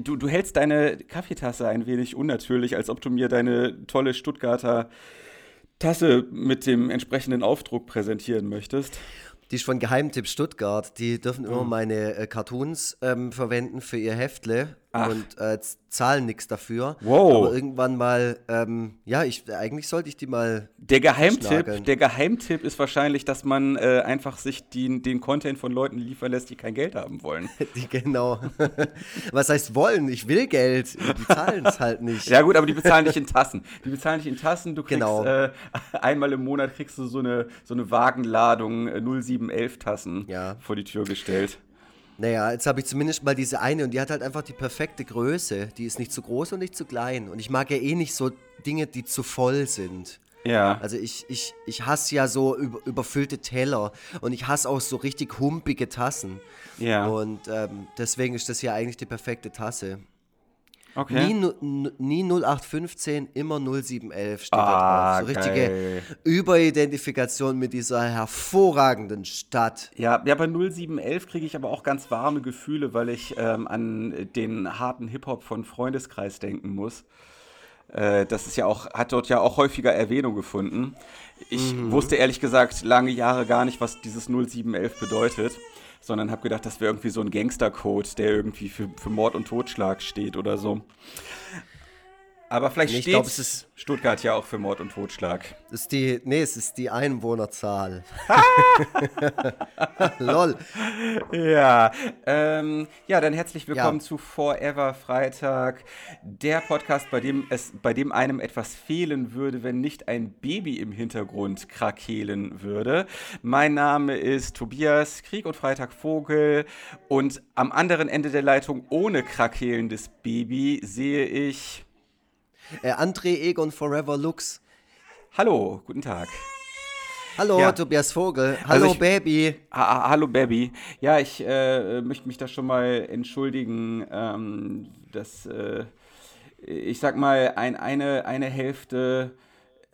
du, du hältst deine Kaffeetasse ein wenig unnatürlich, als ob du mir deine tolle Stuttgarter Tasse mit dem entsprechenden Aufdruck präsentieren möchtest. Die ist von Geheimtipp Stuttgart. Die dürfen immer Mhm. meine äh, Cartoons ähm, verwenden für ihr Heftle Ach. und äh, zahlen nichts dafür. Wow. Aber irgendwann mal, ähm, ja, ich, eigentlich sollte ich die mal. Der Geheimtipp, der Geheimtipp ist wahrscheinlich, dass man äh, einfach sich den, den Content von Leuten liefern lässt, die kein Geld haben wollen. Die genau. Was heißt wollen? Ich will Geld. Die zahlen es halt nicht. Ja gut, aber die bezahlen dich in Tassen. Die bezahlen dich in Tassen. Du kriegst Genau. äh, einmal im Monat kriegst du so eine, so eine Wagenladung äh, 0711 Tassen Ja. vor die Tür gestellt. Naja, jetzt habe ich zumindest mal diese eine und die hat halt einfach die perfekte Größe. Die ist nicht zu groß und nicht zu klein. Und ich mag ja eh nicht so Dinge, die zu voll sind. Ja. Also ich, ich, ich hasse ja so über, überfüllte Teller und ich hasse auch so richtig humpige Tassen. ja. Und ähm, deswegen ist das ja eigentlich die perfekte Tasse. Okay. Nie, nie 0815, immer 0711 steht Ah, da drauf. So richtige geil. Überidentifikation mit dieser hervorragenden Stadt. Ja, ja, bei 0711 kriege ich aber auch ganz warme Gefühle, weil ich ähm, an den harten Hip-Hop von Freundeskreis denken muss. Äh, das ist ja auch, hat dort ja auch häufiger Erwähnung gefunden. Ich wusste ehrlich gesagt lange Jahre gar nicht, was dieses 0711 bedeutet, sondern habe gedacht, das wäre irgendwie so ein Gangstercode, der irgendwie für, für Mord und Totschlag steht oder so. Aber vielleicht Nee, ich steht glaub, es ist- Stuttgart ja auch für Mord und Totschlag. Ist die, nee, es ist die Einwohnerzahl. Lol. Ja, ähm, ja, dann herzlich willkommen Ja. zu Forever Freitag, der Podcast, bei dem es, bei dem einem etwas fehlen würde, wenn nicht ein Baby im Hintergrund krakehlen würde. Mein Name ist Tobias Krieg und Freitag Vogel und am anderen Ende der Leitung ohne krakehlendes Baby sehe ich. Äh, André Egon Forever Lux. Hallo, guten Tag. Hallo, Ja. Tobias Vogel. Also Hallo, ich- Baby. Ha ha- Hallo Baby. Ja, ich äh, möchte mich da schon mal entschuldigen, ähm, dass äh, ich sag mal, ein, eine, eine Hälfte,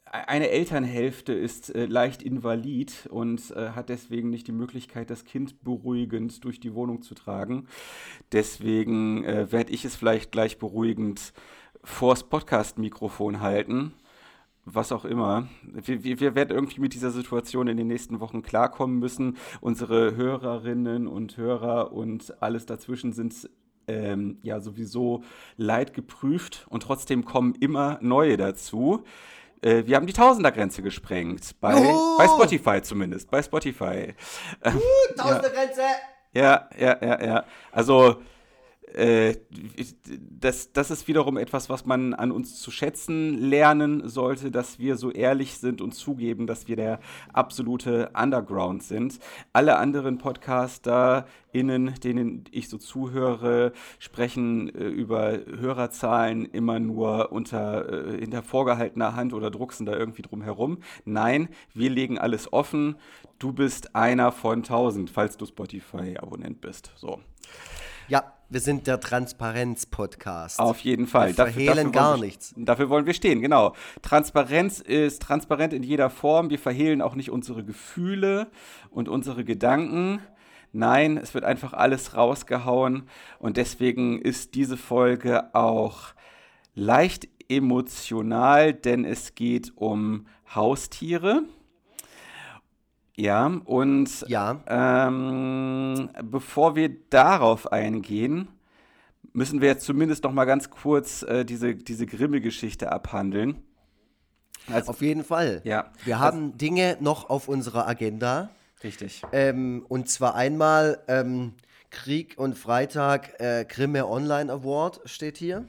eine Elternhälfte ist äh, leicht invalid und äh, hat deswegen nicht die Möglichkeit, das Kind beruhigend durch die Wohnung zu tragen. Deswegen äh, werde ich es vielleicht gleich beruhigend vors Podcast-Mikrofon halten was auch immer. Wir, wir, wir werden irgendwie mit dieser Situation in den nächsten Wochen klarkommen müssen. Unsere Hörerinnen und Hörer und alles dazwischen sind ähm, ja sowieso leid geprüft und trotzdem kommen immer neue dazu. Äh, wir haben die Tausendergrenze gesprengt. Bei, Juhu! bei Spotify zumindest. Bei Spotify. Tausendergrenze. Ja, ja, ja, ja. Also, äh, das, das ist wiederum etwas, was man an uns zu schätzen lernen sollte, dass wir so ehrlich sind und zugeben, dass wir der absolute Underground sind. Alle anderen PodcasterInnen, denen ich so zuhöre, sprechen äh, über Hörerzahlen immer nur unter äh, hinter vorgehaltener Hand oder drucksen da irgendwie drum herum. Nein, wir legen alles offen. Du bist einer von tausend, falls du Spotify-Abonnent bist. So. Ja, wir sind der Transparenz-Podcast. Auf jeden Fall. Wir verhehlen wollen gar wir, nichts. Dafür wollen wir stehen, genau. Transparenz ist transparent in jeder Form. Wir verhehlen auch nicht unsere Gefühle und unsere Gedanken. Nein, es wird einfach alles rausgehauen. Und deswegen ist diese Folge auch leicht emotional, denn es geht um Haustiere. Ja, und Ja. ähm, bevor wir darauf eingehen, müssen wir jetzt zumindest noch mal ganz kurz äh, diese, diese Grimme-Geschichte abhandeln. Also, Auf jeden Fall. Ja. Wir haben Dinge noch auf unserer Agenda. richtig. Ähm, und zwar einmal ähm, Krieg und Freitag äh, Grimme Online Award steht hier.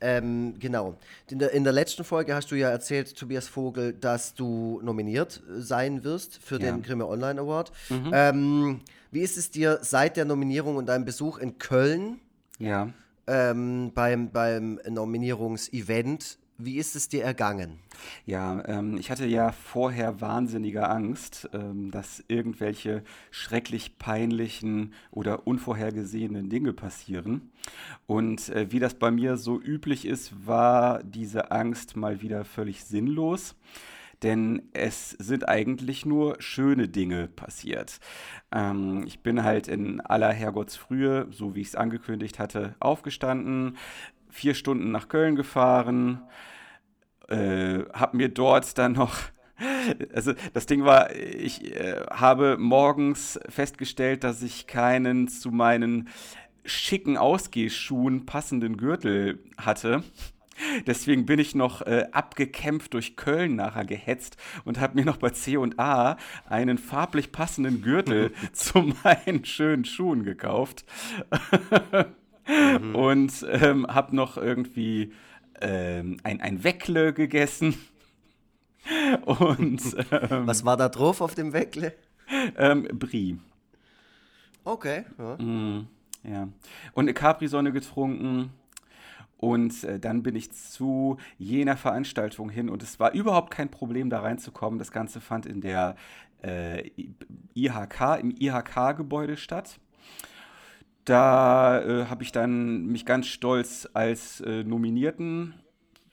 Ähm, genau. In der, in der letzten Folge hast du ja erzählt, Tobias Vogel, dass du nominiert äh, sein wirst für Ja. den Grimme Online Award. Ähm, wie ist es dir seit der Nominierung und deinem Besuch in Köln Ja. ähm, beim, beim Nominierungsevent, wie ist es dir ergangen? Ja, ähm, ich hatte ja vorher wahnsinnige Angst, ähm, dass irgendwelche schrecklich peinlichen oder unvorhergesehenen Dinge passieren. Und äh, wie das bei mir so üblich ist, war diese Angst mal wieder völlig sinnlos. denn es sind eigentlich nur schöne Dinge passiert. Ähm, ich bin halt in aller Herrgottsfrühe, so wie ich es angekündigt hatte, aufgestanden, vier Stunden nach Köln gefahren, äh, habe mir dort dann noch also das Ding war, ich äh, habe morgens festgestellt, dass ich keinen zu meinen schicken Ausgehschuhen passenden Gürtel hatte. Deswegen bin ich noch äh, abgekämpft durch Köln nachher gehetzt und habe mir noch bei C&A einen farblich passenden Gürtel zu meinen schönen Schuhen gekauft. mhm. Und ähm, habe noch irgendwie ähm, ein, ein Weckle gegessen. Und ähm, was war da drauf auf dem Weckle? Ähm, Brie. Okay. Ja. Mm, ja. Und eine Capri-Sonne getrunken. Und äh, dann bin ich zu jener Veranstaltung hin und es war überhaupt kein Problem, da reinzukommen. Das Ganze fand in der äh, IHK, im IHK-Gebäude statt. Da äh, habe ich dann mich ganz stolz als äh, Nominierten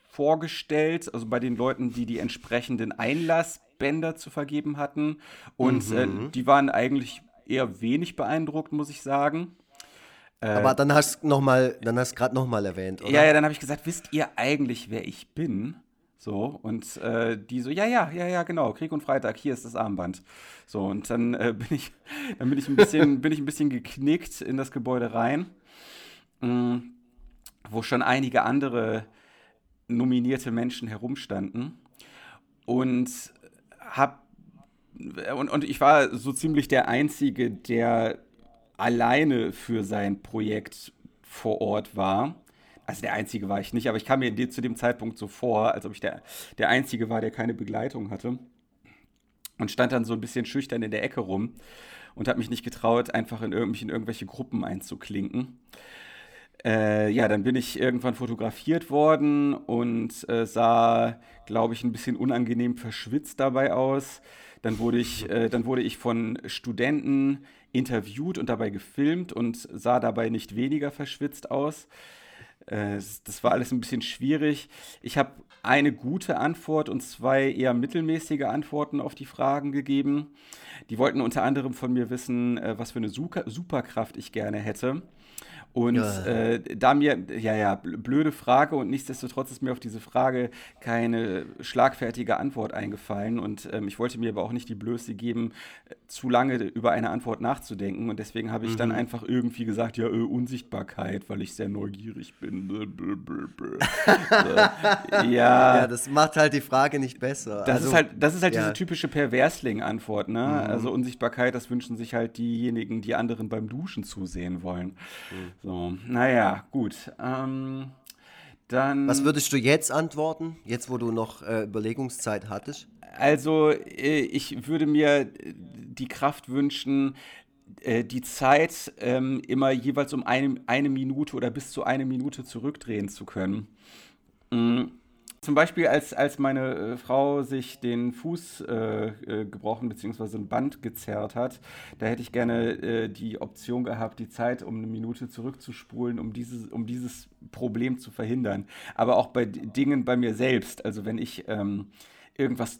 vorgestellt, also bei den Leuten, die die entsprechenden Einlassbänder zu vergeben hatten. Und äh, mhm. äh, die waren eigentlich eher wenig beeindruckt, muss ich sagen. Äh, Aber dann hast du noch mal, dann hast gerade noch mal erwähnt, oder? Ja, ja, dann habe ich gesagt, wisst ihr eigentlich, wer ich bin? So, und äh, die so, ja, ja, ja, ja, genau, Krieg und Freitag, hier ist das Armband. So, und dann äh, bin ich, dann bin ich ein bisschen, bin ich ein bisschen geknickt in das Gebäude rein, mh, mm, wo schon einige andere nominierte Menschen herumstanden und hab und, und ich war so ziemlich der Einzige, der alleine für sein Projekt vor Ort war. Also der Einzige war ich nicht, aber ich kam mir zu dem Zeitpunkt so vor, als ob ich der, der Einzige war, der keine Begleitung hatte. Und stand dann so ein bisschen schüchtern in der Ecke rum und habe mich nicht getraut, einfach in, mich in irgendwelche Gruppen einzuklinken. Äh, ja, dann bin ich irgendwann fotografiert worden und äh, sah, glaube ich, ein bisschen unangenehm verschwitzt dabei aus. Dann wurde ich, äh, dann wurde ich von Studenten interviewt und dabei gefilmt und sah dabei nicht weniger verschwitzt aus. Äh, das war alles ein bisschen schwierig. Ich habe eine gute Antwort und zwei eher mittelmäßige Antworten auf die Fragen gegeben. Die wollten unter anderem von mir wissen, äh, was für eine Superkraft ich gerne hätte. Und ja. äh, da mir, ja, ja, blöde Frage und nichtsdestotrotz ist mir auf diese Frage keine schlagfertige Antwort eingefallen. Und ähm, ich wollte mir aber auch nicht die Blöße geben, äh, zu lange über eine Antwort nachzudenken. Und deswegen habe ich mhm. dann einfach irgendwie gesagt, ja, äh, Unsichtbarkeit, weil ich sehr neugierig bin. ja. ja, das macht halt die Frage nicht besser. Das also, ist halt, das ist halt ja. diese typische Perversling-Antwort, ne? Mhm. Also Unsichtbarkeit, das wünschen sich halt diejenigen, die anderen beim Duschen zusehen wollen. Mhm. So, naja, gut. Ähm, dann. Was würdest du jetzt antworten, jetzt wo du noch äh, Überlegungszeit hattest? Also, äh, ich würde mir die Kraft wünschen, äh, die Zeit ähm, immer jeweils um eine, eine Minute oder bis zu eine Minute zurückdrehen zu können. Mhm. Zum Beispiel, als, als meine äh, Frau sich den Fuß äh, äh, gebrochen bzw. ein Band gezerrt hat, da hätte ich gerne äh, die Option gehabt, die Zeit um eine Minute zurückzuspulen, um dieses, um dieses Problem zu verhindern. Aber auch bei Dingen bei mir selbst. Also wenn ich ähm, irgendwas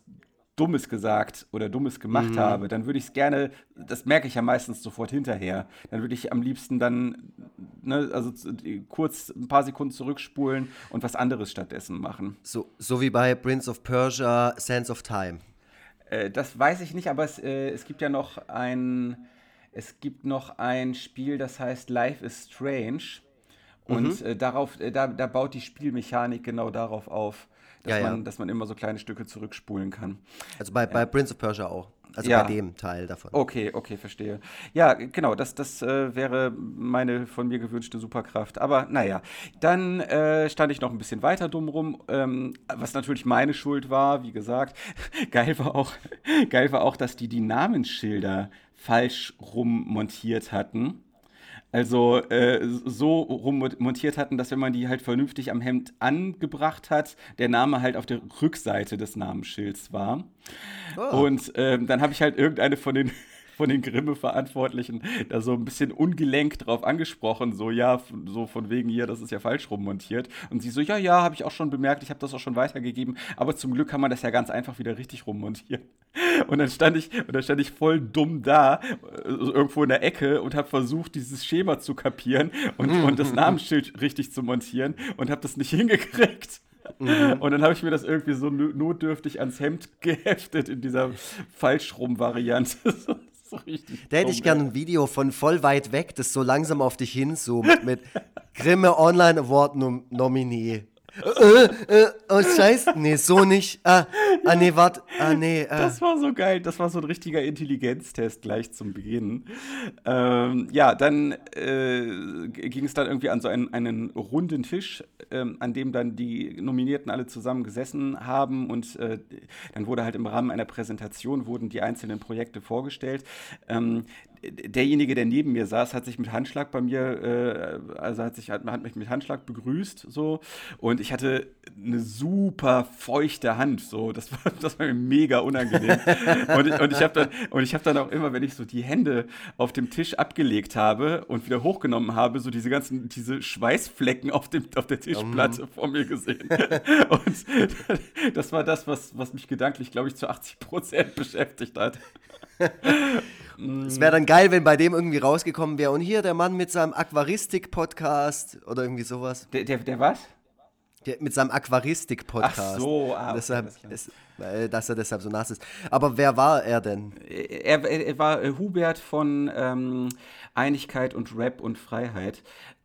Dummes gesagt oder Dummes gemacht mhm. habe, dann würde ich es gerne, das merke ich ja meistens sofort hinterher, dann würde ich am liebsten dann, ne, also kurz ein paar Sekunden zurückspulen und was anderes stattdessen machen. So, so wie bei Prince of Persia, Sense of Time. Äh, das weiß ich nicht, aber es, äh, es gibt ja noch ein, es gibt noch ein Spiel, das heißt Life is Strange. Und mhm. äh, darauf, äh, da, da baut die Spielmechanik genau darauf auf dass, ja, man, dass man immer so kleine Stücke zurückspulen kann. Also bei, bei Prince of Persia auch. Also ja. bei dem Teil davon. Okay, okay, verstehe. Ja, genau, das, das äh, wäre meine von mir gewünschte Superkraft. Aber naja, dann äh, stand ich noch ein bisschen weiter dumm rum, ähm, was natürlich meine Schuld war, wie gesagt. geil, war auch, geil war auch, dass die die Namensschilder falsch rum montiert hatten. Also äh, so rummontiert hatten, dass wenn man die halt vernünftig am Hemd angebracht hat, der Name halt auf der Rückseite des Namensschilds war. Oh. Und ähm, dann habe ich halt irgendeine von den von den Grimme-Verantwortlichen da so ein bisschen ungelenkt drauf angesprochen, so ja, so von wegen hier, das ist ja falsch rummontiert. Und sie so, ja, ja, habe ich auch schon bemerkt, ich habe das auch schon weitergegeben, aber zum Glück kann man das ja ganz einfach wieder richtig rummontieren. Und dann stand ich, und dann stand ich voll dumm da, äh, irgendwo in der Ecke und habe versucht, dieses Schema zu kapieren und, und das Namensschild richtig zu montieren und habe das nicht hingekriegt. Mhm. Und dann habe ich mir das irgendwie so notdürftig ans Hemd geheftet in dieser Falschrum-Variante. So da hätte ich gerne ein Video von voll weit weg, das so langsam auf dich hinzoomt mit Grimme Online Award Nominee äh, äh, oh, scheiße. Nee, so nicht. Ah, ah nee, warte. Ah, nee. Ah. Das war so geil. Das war so ein richtiger Intelligenztest gleich zum Beginn. Ähm, ja, dann äh, ging es dann irgendwie an so einen, einen runden Tisch, ähm, an dem dann die Nominierten alle zusammen gesessen haben und äh, dann wurde halt im Rahmen einer Präsentation wurden die einzelnen Projekte vorgestellt. Ähm, derjenige, der neben mir saß, hat sich mit Handschlag bei mir, äh, also hat sich hat, hat mich mit Handschlag begrüßt so und ich hatte eine super feuchte Hand, so das war das war mir mega unangenehm und, ich, und ich habe dann und ich habe dann auch immer, wenn ich so die Hände auf dem Tisch abgelegt habe und wieder hochgenommen habe, so diese ganzen diese Schweißflecken auf dem auf der Tischplatte um. vor mir gesehen und das war das, was was mich gedanklich, glaube ich, zu 80 Prozent beschäftigt hat. Es wäre dann geil, wenn bei dem irgendwie rausgekommen wäre. Und hier der Mann mit seinem Aquaristik-Podcast oder irgendwie sowas. Der, der, der was? Der, mit seinem Aquaristik-Podcast. Ach so, ah, deshalb, ist, dass er deshalb so nass ist. Aber wer war er denn? Er, er, er war äh, Hubert von ähm, Einigkeit und Rap und Freiheit.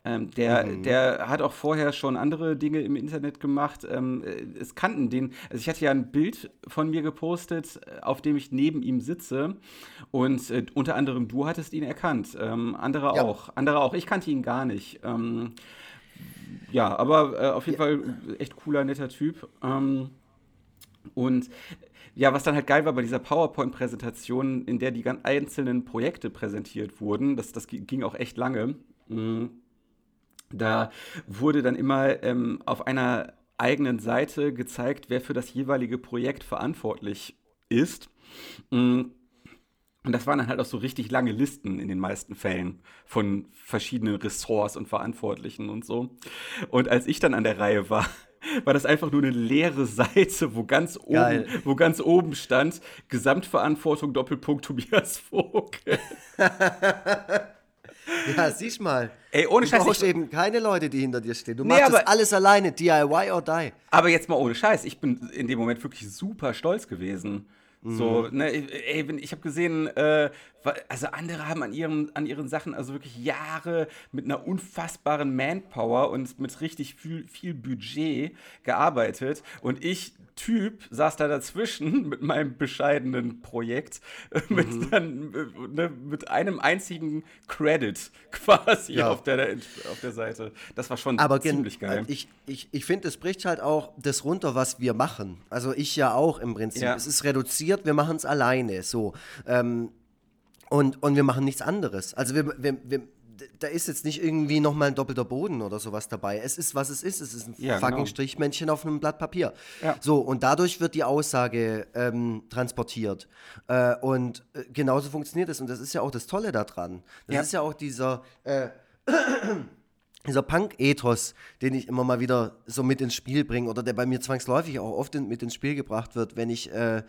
Ähm, der, mhm. der hat auch vorher schon andere Dinge im Internet gemacht. Ähm, äh, es kannten den. Also ich hatte ja ein Bild von mir gepostet, äh, auf dem ich neben ihm sitze. Und äh, unter anderem du hattest ihn erkannt. Ähm, andere ja. auch. Andere auch. Ich kannte ihn gar nicht. Ähm, ja, aber äh, auf jeden ja. Fall echt cooler, netter Typ. Ähm, und ja, was dann halt geil war bei dieser PowerPoint-Präsentation, in der die ganz einzelnen Projekte präsentiert wurden, das, das ging auch echt lange. Mhm da wurde dann immer ähm, auf einer eigenen Seite gezeigt, wer für das jeweilige Projekt verantwortlich ist. Mm. Und das waren dann halt auch so richtig lange Listen in den meisten Fällen von verschiedenen Ressorts und Verantwortlichen und so. Und als ich dann an der Reihe war, war das einfach nur eine leere Seite, wo ganz oben, wo ganz oben stand Gesamtverantwortung Doppelpunkt Tobias Vogel. Ja, siehst mal. Ey, ohne du Scheiß. Du brauchst eben keine Leute, die hinter dir stehen. Du nee, machst das alles alleine, DIY or die. Aber jetzt mal ohne Scheiß. Ich bin in dem Moment wirklich super stolz gewesen. Mhm. So, ne, ey, ich habe gesehen, äh, also andere haben an ihren, an ihren Sachen also wirklich Jahre mit einer unfassbaren Manpower und mit richtig viel, viel Budget gearbeitet. Und ich Typ saß da dazwischen mit meinem bescheidenen Projekt, äh, mit, mhm. dann, äh, ne, mit einem einzigen Credit quasi ja. auf, der, auf der Seite. Das war schon Aber ziemlich geil. Ich, ich, ich finde, es bricht halt auch das runter, was wir machen. Also ich ja auch im Prinzip. Ja. Es ist reduziert, wir machen es alleine. So. Ähm, und, und wir machen nichts anderes. Also wir, wir, wir da ist jetzt nicht irgendwie nochmal ein doppelter Boden oder sowas dabei. Es ist, was es ist. Es ist ein ja, fucking genau. Strichmännchen auf einem Blatt Papier. Ja. So, und dadurch wird die Aussage ähm, transportiert. Äh, und äh, genauso funktioniert es. Und das ist ja auch das Tolle daran. Das ja. ist ja auch dieser. Äh, dieser Punk-Ethos, den ich immer mal wieder so mit ins Spiel bringe oder der bei mir zwangsläufig auch oft in, mit ins Spiel gebracht wird, wenn ich, äh,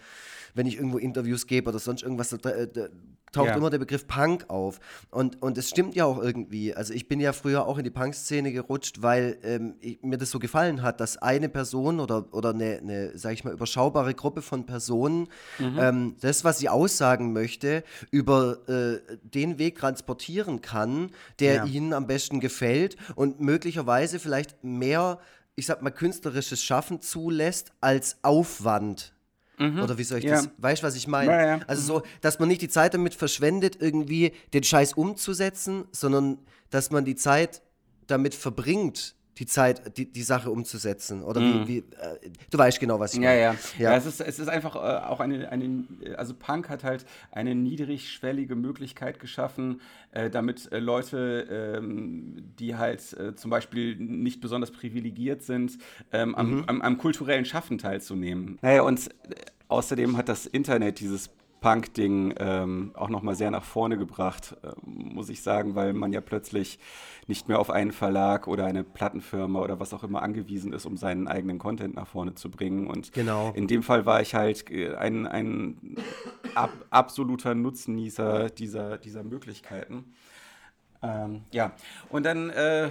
wenn ich irgendwo Interviews gebe oder sonst irgendwas, da, da, taucht ja. immer der Begriff Punk auf. Und, und es stimmt ja auch irgendwie. Also ich bin ja früher auch in die Punk-Szene gerutscht, weil ähm, ich, mir das so gefallen hat, dass eine Person oder, oder eine, eine sag ich mal, überschaubare Gruppe von Personen mhm. ähm, das, was sie aussagen möchte, über äh, den Weg transportieren kann, der ja. ihnen am besten gefällt und möglicherweise vielleicht mehr, ich sag mal, künstlerisches Schaffen zulässt als Aufwand Mhm. Oder wie soll ich ja. das? Weißt du, was ich meine? Ja, ja. Also so, dass man nicht die Zeit damit verschwendet, irgendwie den Scheiß umzusetzen, sondern dass man die Zeit damit verbringt, die Zeit, die, die Sache umzusetzen. Oder mhm. wie, wie äh, du weißt genau, was ich meine. Ja, ja. ja. es, ist, es ist einfach äh, auch eine, eine, also Punk hat halt eine niedrigschwellige Möglichkeit geschaffen, äh, damit äh, Leute, ähm, die halt äh, zum Beispiel nicht besonders privilegiert sind, ähm, am, mhm. am, am, kulturellen Schaffen teilzunehmen. Naja, und äh, außerdem hat das Internet dieses Punk-Ding ähm, auch nochmal sehr nach vorne gebracht, äh, muss ich sagen, weil man ja plötzlich nicht mehr auf einen Verlag oder eine Plattenfirma oder was auch immer angewiesen ist, um seinen eigenen Content nach vorne zu bringen. Und genau. in dem Fall war ich halt äh, ein, ein ab, absoluter Nutznießer dieser, dieser Möglichkeiten. Ähm, ja, und dann äh,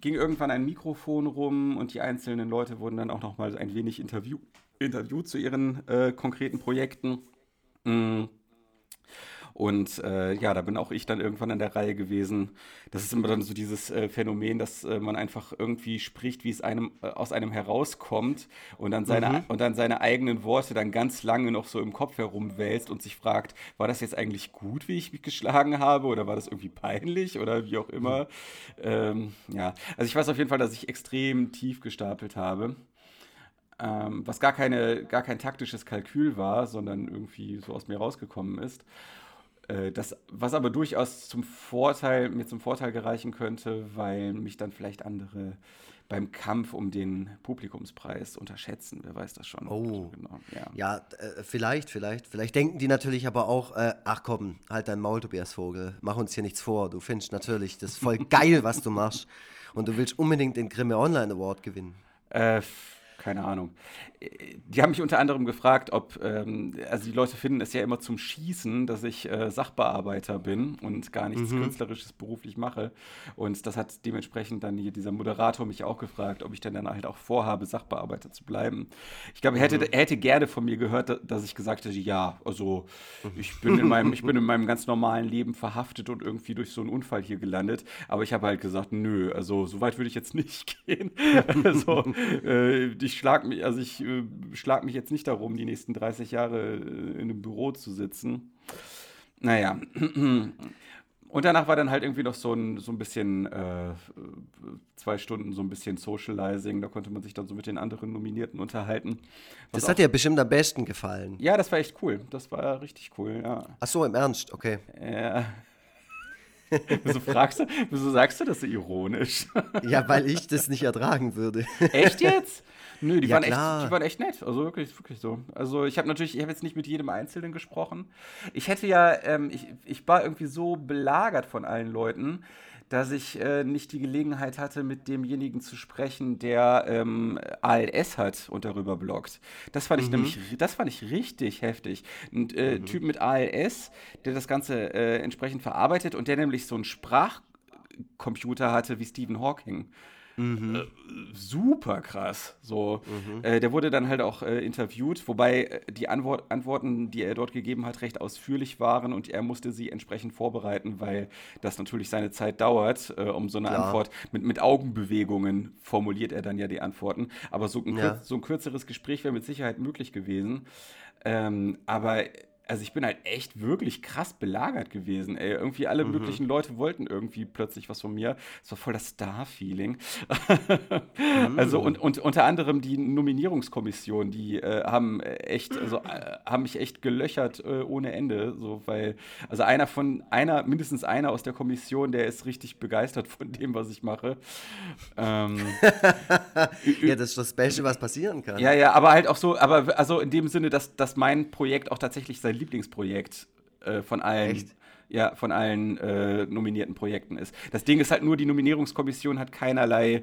ging irgendwann ein Mikrofon rum und die einzelnen Leute wurden dann auch noch mal ein wenig interview interviewt zu ihren äh, konkreten Projekten. Mm. Und äh, ja, da bin auch ich dann irgendwann an der Reihe gewesen. Das ist immer dann so dieses äh, Phänomen, dass äh, man einfach irgendwie spricht, wie es einem äh, aus einem herauskommt und dann seine mhm. und dann seine eigenen Worte dann ganz lange noch so im Kopf herumwälzt und sich fragt, war das jetzt eigentlich gut, wie ich mich geschlagen habe, oder war das irgendwie peinlich oder wie auch immer. Mhm. Ähm, ja, also ich weiß auf jeden Fall, dass ich extrem tief gestapelt habe ähm, was gar, keine, gar kein taktisches Kalkül war, sondern irgendwie so aus mir rausgekommen ist. Äh, das, was aber durchaus zum Vorteil, mir zum Vorteil gereichen könnte, weil mich dann vielleicht andere beim Kampf um den Publikumspreis unterschätzen. Wer weiß das schon? Oh, genau. ja, ja äh, vielleicht, vielleicht. Vielleicht denken die natürlich aber auch, äh, ach komm, halt dein Maul, Tobias Vogel, mach uns hier nichts vor. Du findest natürlich das voll geil, was du machst. Und du willst unbedingt den Grimme Online Award gewinnen. Äh, keine Ahnung. Die haben mich unter anderem gefragt, ob, ähm, also die Leute finden es ja immer zum Schießen, dass ich äh, Sachbearbeiter bin und gar nichts mhm. Künstlerisches beruflich mache. Und das hat dementsprechend dann hier dieser Moderator mich auch gefragt, ob ich denn dann halt auch vorhabe, Sachbearbeiter zu bleiben. Ich glaube, er hätte, mhm. hätte gerne von mir gehört, dass ich gesagt hätte, ja, also ich bin in meinem, ich bin in meinem ganz normalen Leben verhaftet und irgendwie durch so einen Unfall hier gelandet. Aber ich habe halt gesagt, nö, also so weit würde ich jetzt nicht gehen. also äh, ich schlag mich, also ich äh, schlag mich jetzt nicht darum, die nächsten 30 Jahre äh, in einem Büro zu sitzen. Naja. Und danach war dann halt irgendwie noch so ein, so ein bisschen, äh, zwei Stunden so ein bisschen Socializing. Da konnte man sich dann so mit den anderen Nominierten unterhalten. Das hat dir bestimmt am besten gefallen. Ja, das war echt cool. Das war richtig cool, ja. Ach so, im Ernst, okay. Ja. wieso fragst du, wieso sagst du das so ironisch? ja, weil ich das nicht ertragen würde. Echt jetzt? Nö, die, ja, waren echt, die waren echt nett. Also wirklich, wirklich so. Also ich habe natürlich, ich habe jetzt nicht mit jedem Einzelnen gesprochen. Ich hätte ja, ähm, ich, ich war irgendwie so belagert von allen Leuten, dass ich äh, nicht die Gelegenheit hatte, mit demjenigen zu sprechen, der ähm, ALS hat und darüber bloggt. Das fand ich mhm. nämlich, das fand ich richtig heftig. Ein äh, mhm. Typ mit ALS, der das Ganze äh, entsprechend verarbeitet und der nämlich so einen Sprachcomputer hatte wie Stephen Hawking. Mhm. Äh, super krass. So, mhm. äh, der wurde dann halt auch äh, interviewt, wobei äh, die Antwort, Antworten, die er dort gegeben hat, recht ausführlich waren und er musste sie entsprechend vorbereiten, weil das natürlich seine Zeit dauert, äh, um so eine Klar. Antwort mit, mit Augenbewegungen formuliert er dann ja die Antworten. Aber so ein, ja. so ein kürzeres Gespräch wäre mit Sicherheit möglich gewesen. Ähm, aber also ich bin halt echt wirklich krass belagert gewesen, ey. Irgendwie alle mhm. möglichen Leute wollten irgendwie plötzlich was von mir. Es war voll das Star-Feeling. mhm. Also und, und unter anderem die Nominierungskommission, die äh, haben echt, also äh, haben mich echt gelöchert äh, ohne Ende. So, weil, also einer von, einer, mindestens einer aus der Kommission, der ist richtig begeistert von dem, was ich mache. Ähm, ja, das ist das Beste, was passieren kann. Ja, ja, aber halt auch so, aber also in dem Sinne, dass, dass mein Projekt auch tatsächlich sein Lieblingsprojekt äh, von allen. Echt? Ja, von allen äh, nominierten Projekten ist. Das Ding ist halt nur, die Nominierungskommission hat keinerlei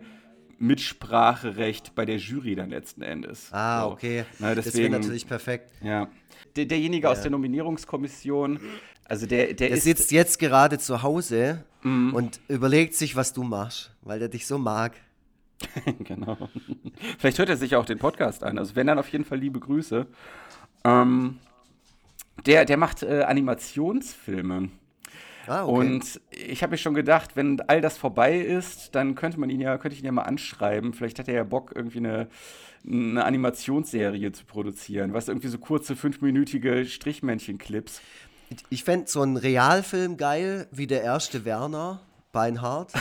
Mitspracherecht bei der Jury dann letzten Endes. Ah, so. okay. Na, deswegen, das wäre natürlich perfekt. Ja. Der, derjenige ja. aus der Nominierungskommission, also der, der, der ist, sitzt jetzt gerade zu Hause mm. und überlegt sich, was du machst, weil er dich so mag. genau. Vielleicht hört er sich auch den Podcast an. Also wenn dann auf jeden Fall liebe Grüße. Ähm, der, der macht äh, Animationsfilme. Ah, okay. Und ich habe mir schon gedacht, wenn all das vorbei ist, dann könnte man ihn ja, könnte ich ihn ja mal anschreiben. Vielleicht hat er ja Bock, irgendwie eine, eine Animationsserie zu produzieren. Was irgendwie so kurze, fünfminütige Strichmännchen-Clips. Ich fände so einen Realfilm geil, wie der erste Werner, Beinhardt.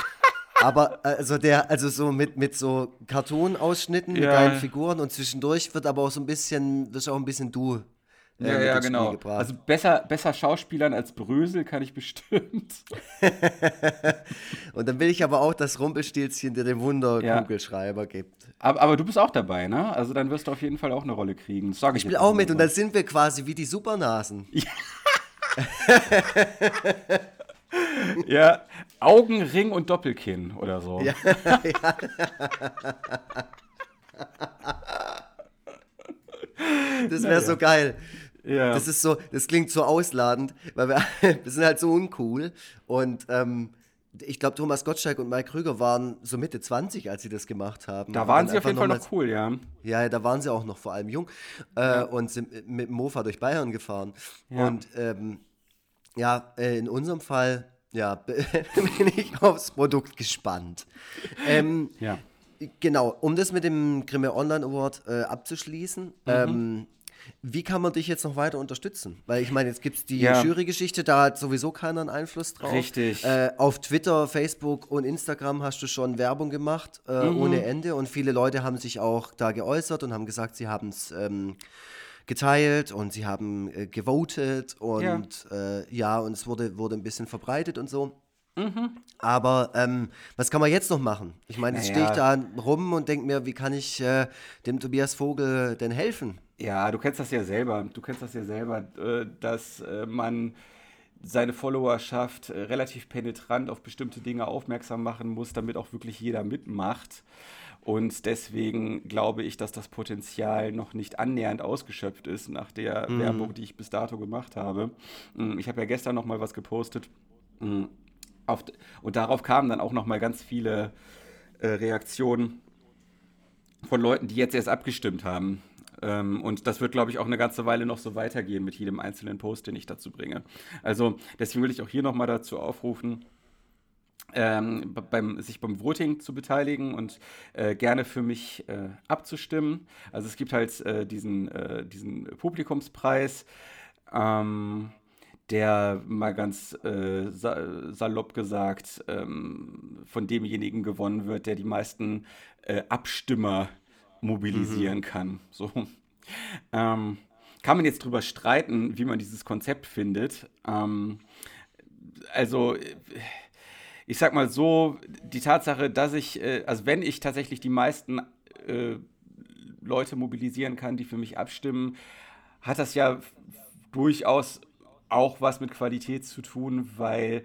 aber also der, also so mit, mit so Cartoon-Ausschnitten, ja. mit geilen Figuren und zwischendurch wird aber auch so ein bisschen, wirst auch ein bisschen du Ja, ja, genau. Also besser, besser Schauspielern als Brösel kann ich bestimmt. Und dann will ich aber auch, dass Rumpelstilzchen dir den Wunderkugelschreiber gibt. Aber, aber du bist auch dabei, ne? Also dann wirst du auf jeden Fall auch eine Rolle kriegen. Das sag ich Ich will auch mit und dann sind wir quasi wie die Supernasen. Ja, Augenring und Doppelkinn oder so. Ja, Das wäre so geil. Ja. Das ist so, das klingt so ausladend, weil wir, wir sind halt so uncool. Und ähm, ich glaube, Thomas Gottschalk und Mike Krüger waren so Mitte 20, als sie das gemacht haben. da waren sie auf jeden Fall einfach noch cool, ja. Ja, da waren sie auch noch vor allem jung äh, und sind mit dem Mofa durch Bayern gefahren. Ja. Und ähm, ja, äh, in unserem Fall, ja, bin ich aufs Produkt gespannt. Ähm, Ja. Genau, um das mit dem Grimme Online Award äh, abzuschließen, Mhm. ähm, wie kann man dich jetzt noch weiter unterstützen? Weil ich meine, jetzt gibt es die Ja. Jurygeschichte, da hat sowieso keiner einen Einfluss drauf. Richtig. Äh, auf Twitter, Facebook und Instagram hast du schon Werbung gemacht, äh, Mhm. ohne Ende. Und viele Leute haben sich auch da geäußert und haben gesagt, sie haben es ähm, geteilt und sie haben äh, gewotet und ja. Äh, ja, und es wurde, wurde ein bisschen verbreitet und so. Mhm. Aber ähm, was kann man jetzt noch machen? Ich meine, jetzt stehe ich Naja. da rum und denke mir, wie kann ich äh, dem Tobias Vogel denn helfen? Ja, du kennst das ja selber. Du kennst das ja selber, äh, dass äh, man seine Followerschaft äh, relativ penetrant auf bestimmte Dinge aufmerksam machen muss, damit auch wirklich jeder mitmacht. Und deswegen glaube ich, dass das Potenzial noch nicht annähernd ausgeschöpft ist nach der Werbung, die ich bis dato gemacht habe. Mm, Ich habe ja gestern noch mal was gepostet. Auf, und darauf kamen dann auch noch mal ganz viele äh, Reaktionen von Leuten, die jetzt erst abgestimmt haben. Ähm, und das wird, glaube ich, auch eine ganze Weile noch so weitergehen mit jedem einzelnen Post, den ich dazu bringe. Also deswegen will ich auch hier nochmal dazu aufrufen, ähm, beim, sich beim Voting zu beteiligen und äh, gerne für mich äh, abzustimmen. Also es gibt halt äh, diesen, äh, diesen Publikumspreis, ähm, der mal ganz äh, sa salopp gesagt ähm, von demjenigen gewonnen wird, der die meisten äh, Abstimmer mobilisieren kann. So. Ähm, kann man jetzt drüber streiten, wie man dieses Konzept findet. Ähm, also, ich sag mal so, die Tatsache, dass ich, äh, also wenn ich tatsächlich die meisten äh, Leute mobilisieren kann, die für mich abstimmen, hat das ja durchaus auch was mit Qualität zu tun, weil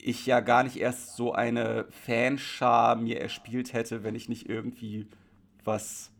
ich ja gar nicht erst so eine Fanschar mir erspielt hätte, wenn ich nicht irgendwie was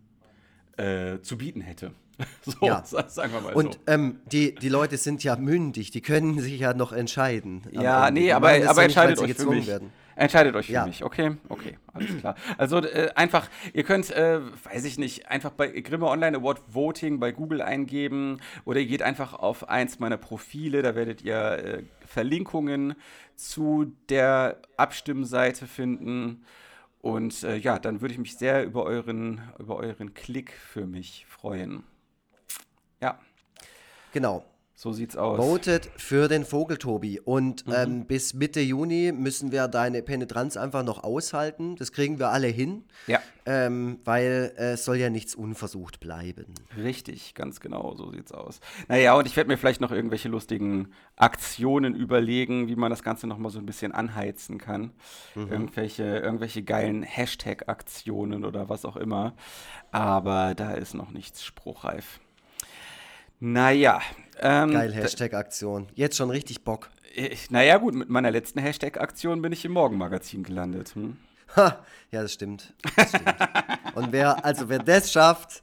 äh, zu bieten hätte. So, Ja. sa- sagen wir mal Und so. ähm, die, die Leute sind ja mündig, die können sich ja noch entscheiden. Ja, nee, aber, aber nicht, entscheidet sie euch für mich. werden. Entscheidet euch für Ja. mich, okay? Okay, alles klar. Also äh, einfach, ihr könnt, äh, weiß ich nicht, einfach bei Grimme Online Award Voting bei Google eingeben oder ihr geht einfach auf eins meiner Profile, da werdet ihr äh, Verlinkungen zu der Abstimmseite finden. Und äh, ja, dann würde ich mich sehr über euren, über euren Klick für mich freuen. Ja, Genau. So sieht's aus. Votet für den Vogel, Tobi. Und Mhm. ähm, bis Mitte Juni müssen wir deine Penetranz einfach noch aushalten. Das kriegen wir alle hin, Ja. ähm, weil äh, es soll ja nichts unversucht bleiben. Richtig, ganz genau, so sieht's aus. Naja, und ich werde mir vielleicht noch irgendwelche lustigen Aktionen überlegen, wie man das Ganze nochmal so ein bisschen anheizen kann. Irgendwelche, irgendwelche geilen Hashtag-Aktionen oder was auch immer. Aber da ist noch nichts spruchreif. Naja. Ähm, Geil, Hashtag-Aktion. Jetzt schon richtig Bock. Ich, naja, gut, mit meiner letzten Hashtag-Aktion bin ich im Morgenmagazin gelandet. Hm? Ha, ja, das stimmt. Das stimmt. Und wer, also wer das schafft,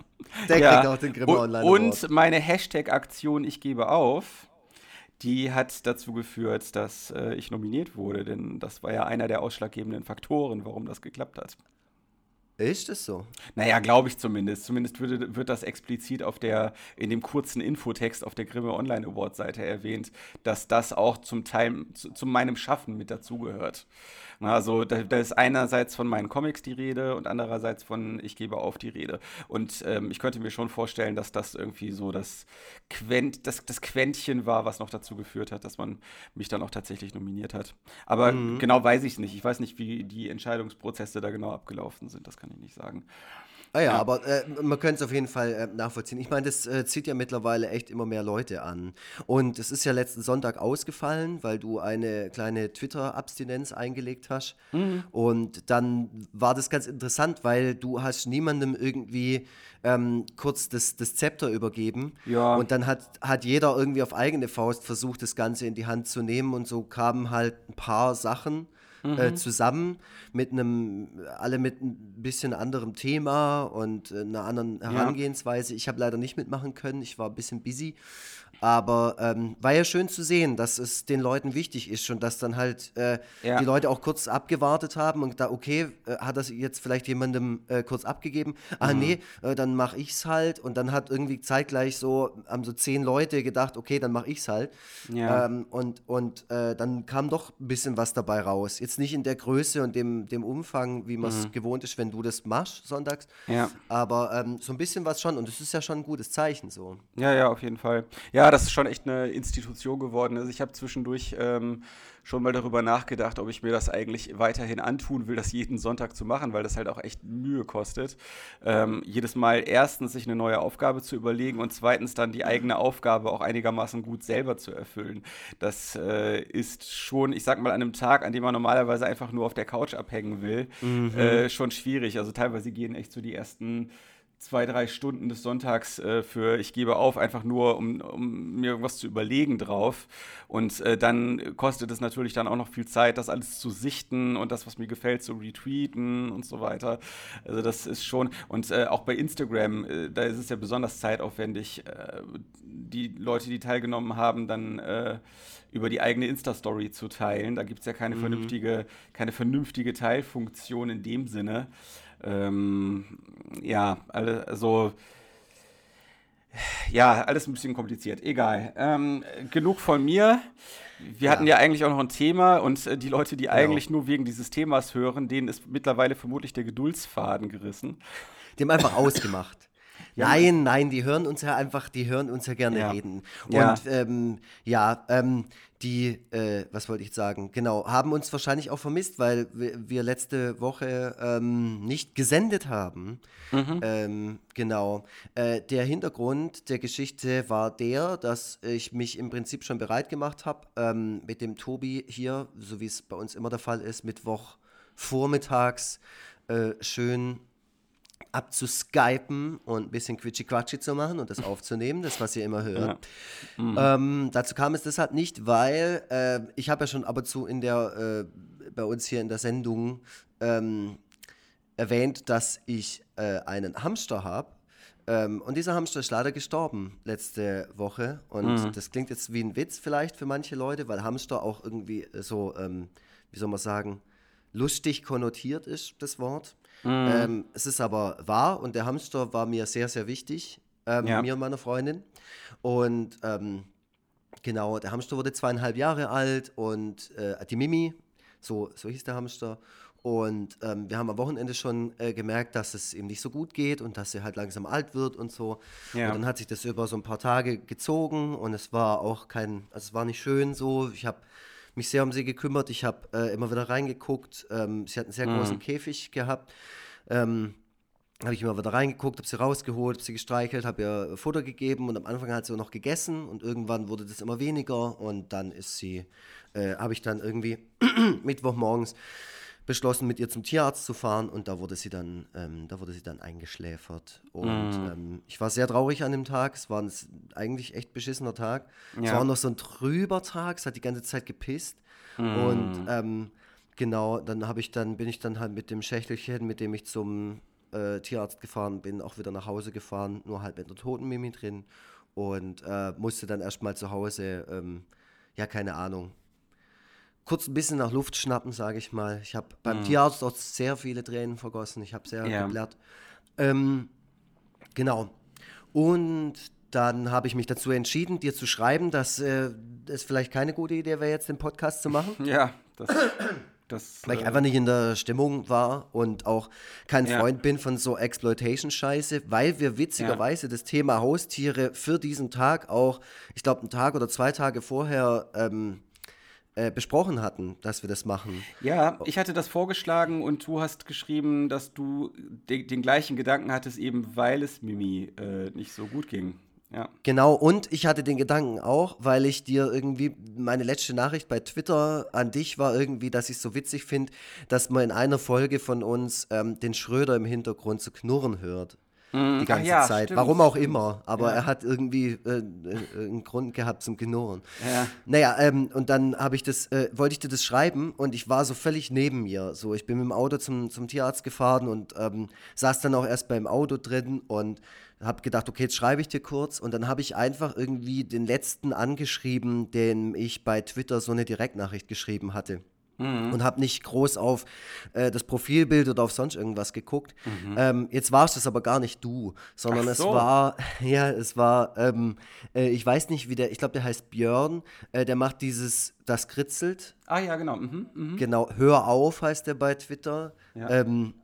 der Ja. kriegt auch den Grimme Online Award. Und meine Hashtag-Aktion Ich gebe auf, die hat dazu geführt, dass äh, ich nominiert wurde, denn das war ja einer der ausschlaggebenden Faktoren, warum das geklappt hat. Ist es so? Naja, glaube ich zumindest. Zumindest würde, wird das explizit auf der, in dem kurzen Infotext auf der Grimme Online Award Seite erwähnt, dass das auch zum Teil zu, zu meinem Schaffen mit dazugehört. Also da, da ist einerseits von meinen Comics die Rede und andererseits von Ich gebe auf die Rede. Und ähm, ich könnte mir schon vorstellen, dass das irgendwie so das, Quent, das, das Quäntchen war, was noch dazu geführt hat, dass man mich dann auch tatsächlich nominiert hat. Aber genau weiß ich es nicht. Ich weiß nicht, wie die Entscheidungsprozesse da genau abgelaufen sind. Das kann ich nicht sagen. Ah ja, ja. aber äh, man könnte es auf jeden Fall äh, nachvollziehen. Ich meine, das äh, zieht ja mittlerweile echt immer mehr Leute an. Und es ist ja letzten Sonntag ausgefallen, weil du eine kleine Twitter-Abstinenz eingelegt hast. Mhm. Und dann war das ganz interessant, weil du hast niemandem irgendwie ähm, kurz das, das Zepter übergeben. Ja. Und dann hat, hat jeder irgendwie auf eigene Faust versucht, das Ganze in die Hand zu nehmen. Und so kamen halt ein paar Sachen mhm. äh, zusammen mit einem, alle mit ein bisschen anderem Thema und äh, einer anderen Herangehensweise. Ja. Ich habe leider nicht mitmachen können, ich war ein bisschen busy. Aber ähm, war ja schön zu sehen, dass es den Leuten wichtig ist und dass dann halt äh, ja. die Leute auch kurz abgewartet haben und da, okay, äh, hat das jetzt vielleicht jemandem äh, kurz abgegeben? Ah, mhm. nee, äh, dann mache ich es halt. Und dann hat irgendwie zeitgleich so, haben so zehn Leute gedacht, okay, dann mache ich es halt. Ja. Ähm, und und äh, dann kam doch ein bisschen was dabei raus. Jetzt nicht in der Größe und dem, dem Umfang, wie man es mhm. gewohnt ist, wenn du das machst sonntags. Ja. Aber ähm, so ein bisschen was schon. Und das ist ja schon ein gutes Zeichen so. Ja, ja, auf jeden Fall. Ja, das ist schon echt eine Institution geworden. Also ich habe zwischendurch ähm, schon mal darüber nachgedacht, ob ich mir das eigentlich weiterhin antun will, das jeden Sonntag zu machen, weil das halt auch echt Mühe kostet. Ähm, jedes Mal erstens sich eine neue Aufgabe zu überlegen und zweitens dann die eigene Aufgabe auch einigermaßen gut selber zu erfüllen. Das äh, ist schon, ich sag mal, an einem Tag, an dem man normalerweise einfach nur auf der Couch abhängen will, mhm. äh, schon schwierig. Also teilweise gehen echt so die ersten zwei, drei Stunden des Sonntags äh, für ich gebe auf, einfach nur, um, um mir irgendwas zu überlegen drauf. Und äh, dann kostet es natürlich dann auch noch viel Zeit, das alles zu sichten und das, was mir gefällt, zu retweeten und so weiter. Also das ist schon, und äh, auch bei Instagram, äh, da ist es ja besonders zeitaufwendig, äh, die Leute, die teilgenommen haben, dann äh, über die eigene Insta-Story zu teilen. Da gibt es ja keine mhm. vernünftige, keine vernünftige Teilfunktion in dem Sinne. Ähm, ja, also ja, alles ein bisschen kompliziert. Egal. Ähm, genug von mir. Wir ja. hatten ja eigentlich auch noch ein Thema und äh, die Leute, die genau. eigentlich nur wegen dieses Themas hören, denen ist mittlerweile vermutlich der Geduldsfaden gerissen. Die haben einfach ausgemacht. Nein, nein, die hören uns ja einfach, die hören uns ja gerne ja. reden. Und ja, ähm, ja ähm, die, äh, was wollte ich sagen, genau, haben uns wahrscheinlich auch vermisst, weil wir, letzte Woche ähm, nicht gesendet haben. Mhm. Ähm, genau. Äh, der Hintergrund der Geschichte war der, dass ich mich im Prinzip schon bereit gemacht habe, ähm, mit dem Tobi hier, so wie es bei uns immer der Fall ist, Mittwoch vormittags äh, schön abzuskypen und ein bisschen Quitschi-Quatschi zu machen und das aufzunehmen, das, was ihr immer hört. Ja. Mhm. Ähm, dazu kam es deshalb nicht, weil äh, ich habe ja schon ab und zu in der, äh, bei uns hier in der Sendung ähm, erwähnt, dass ich äh, einen Hamster habe. Ähm, und dieser Hamster ist leider gestorben letzte Woche. Und mhm. das klingt jetzt wie ein Witz vielleicht für manche Leute, weil Hamster auch irgendwie so, ähm, wie soll man sagen, lustig konnotiert ist, das Wort. Mhm. Ähm, es ist aber wahr und der Hamster war mir sehr, sehr wichtig, ähm, ja. mir und meiner Freundin. Und ähm, genau, der Hamster wurde zweieinhalb Jahre alt und äh, die Mimi, so, so hieß der Hamster. Und ähm, wir haben am Wochenende schon äh, gemerkt, dass es ihm nicht so gut geht und dass er halt langsam alt wird und so. Ja. Und dann hat sich das über so ein paar Tage gezogen und es war auch kein, also es war nicht schön so. Ich habe mich sehr um sie gekümmert. Ich habe äh, immer wieder reingeguckt. Ähm, sie hat einen sehr mhm. großen Käfig gehabt. Ähm, habe ich immer wieder reingeguckt, habe sie rausgeholt, habe sie gestreichelt, habe ihr Futter gegeben und am Anfang hat sie noch gegessen und irgendwann wurde das immer weniger und dann ist sie, äh, habe ich dann irgendwie Mittwochmorgens beschlossen, mit ihr zum Tierarzt zu fahren und da wurde sie dann, ähm, da wurde sie dann eingeschläfert. Und mm. ähm, ich war sehr traurig an dem Tag. Es war ein, eigentlich echt beschissener Tag. Ja. Es war noch so ein trüber Tag, es hat die ganze Zeit gepisst. Mm. Und ähm, genau, dann habe ich dann, bin ich dann halt mit dem Schächtelchen, mit dem ich zum äh, Tierarzt gefahren bin, auch wieder nach Hause gefahren, nur halt mit einer toten Mimi drin. Und äh, musste dann erstmal zu Hause, ähm, ja, keine Ahnung, kurz ein bisschen nach Luft schnappen, sage ich mal. Ich habe beim mhm. Tierarzt auch sehr viele Tränen vergossen. Ich habe sehr ja. geblärt. Ähm, genau. Und dann habe ich mich dazu entschieden, dir zu schreiben, dass äh, es vielleicht keine gute Idee wäre, jetzt den Podcast zu machen. Ja, das. Das, Weil ich äh, einfach nicht in der Stimmung war und auch kein ja. Freund bin von so Exploitation-Scheiße, weil wir witzigerweise ja. das Thema Haustiere für diesen Tag auch, ich glaube, einen Tag oder zwei Tage vorher ähm, äh, besprochen hatten, dass wir das machen. Ja, ich hatte das vorgeschlagen und du hast geschrieben, dass du de den gleichen Gedanken hattest, eben weil es Mimi äh, nicht so gut ging. Ja. Genau, und ich hatte den Gedanken auch, weil ich dir irgendwie, meine letzte Nachricht bei Twitter an dich war irgendwie, dass ich es so witzig finde, dass man in einer Folge von uns ähm, den Schröder im Hintergrund zu knurren hört. Mhm. Die ganze ja, Zeit. stimmt, Warum auch immer. Aber Ja. er hat irgendwie äh, äh, einen Grund gehabt zum Knurren. Ja. Naja, ähm, und dann habe ich das, äh, wollte ich dir das schreiben und ich war so völlig neben mir. So, ich bin mit dem Auto zum, zum Tierarzt gefahren und ähm, saß dann auch erst beim Auto drin und habe gedacht, okay, jetzt schreibe ich dir kurz und dann habe ich einfach irgendwie den letzten angeschrieben, den ich bei Twitter so eine Direktnachricht geschrieben hatte. Und habe nicht groß auf äh, das Profilbild oder auf sonst irgendwas geguckt. Ähm, jetzt warst es aber gar nicht du, sondern Ach es so. war, ja, es war, ähm, äh, ich weiß nicht, wie der, ich glaube, der heißt Björn, äh, der macht dieses, das kritzelt, Ah ja, genau. Mhm, mhm. genau, hör auf heißt der bei Twitter. Ja. Ähm,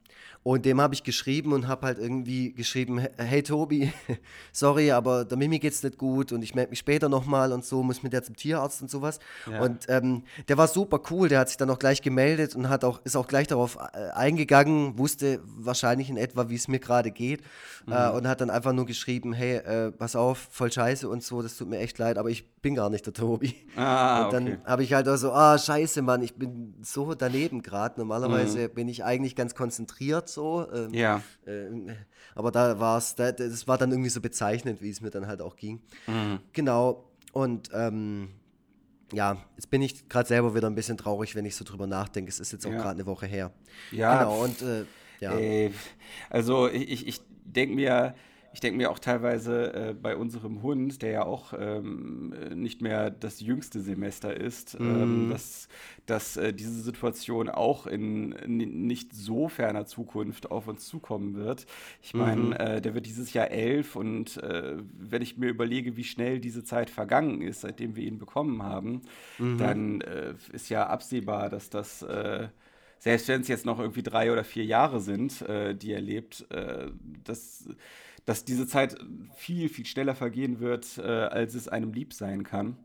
und dem habe ich geschrieben und habe halt irgendwie geschrieben, hey Tobi, sorry, aber der Mimi geht's nicht gut und ich melde mich später nochmal und so, muss mit der zum Tierarzt und sowas. Ja. Und ähm, der war super cool, der hat sich dann auch gleich gemeldet und hat auch, ist auch gleich darauf äh, eingegangen, wusste wahrscheinlich in etwa, wie es mir gerade geht äh, Mhm. und hat dann einfach nur geschrieben, hey, äh, pass auf, voll scheiße und so, das tut mir echt leid, aber ich bin gar nicht der Tobi. Ah, Und dann okay. habe ich halt auch so, ah, scheiße, Mann, ich bin so daneben gerade. Normalerweise Mhm. bin ich eigentlich ganz konzentriert so. Ähm, Ja. ähm, aber da war es, da, das war dann irgendwie so bezeichnend, wie es mir dann halt auch ging. Mhm. Genau. Und ähm, ja, jetzt bin ich gerade selber wieder ein bisschen traurig, wenn ich so drüber nachdenke. Es ist jetzt auch Ja. gerade eine Woche her. Ja, Genau, und äh, ja. Ey, also ich, ich, ich denke mir, ich denke mir auch teilweise äh, bei unserem Hund, der ja auch ähm, äh, nicht mehr das jüngste Semester ist, ähm, dass, dass äh, diese Situation auch in, in nicht so ferner Zukunft auf uns zukommen wird. Ich meine, äh, der wird dieses Jahr elf und äh, wenn ich mir überlege, wie schnell diese Zeit vergangen ist, seitdem wir ihn bekommen haben, dann äh, ist ja absehbar, dass das selbst wenn es jetzt noch irgendwie drei oder vier Jahre sind, äh, die er lebt, äh, dass, dass diese Zeit viel, viel schneller vergehen wird, äh, als es einem lieb sein kann.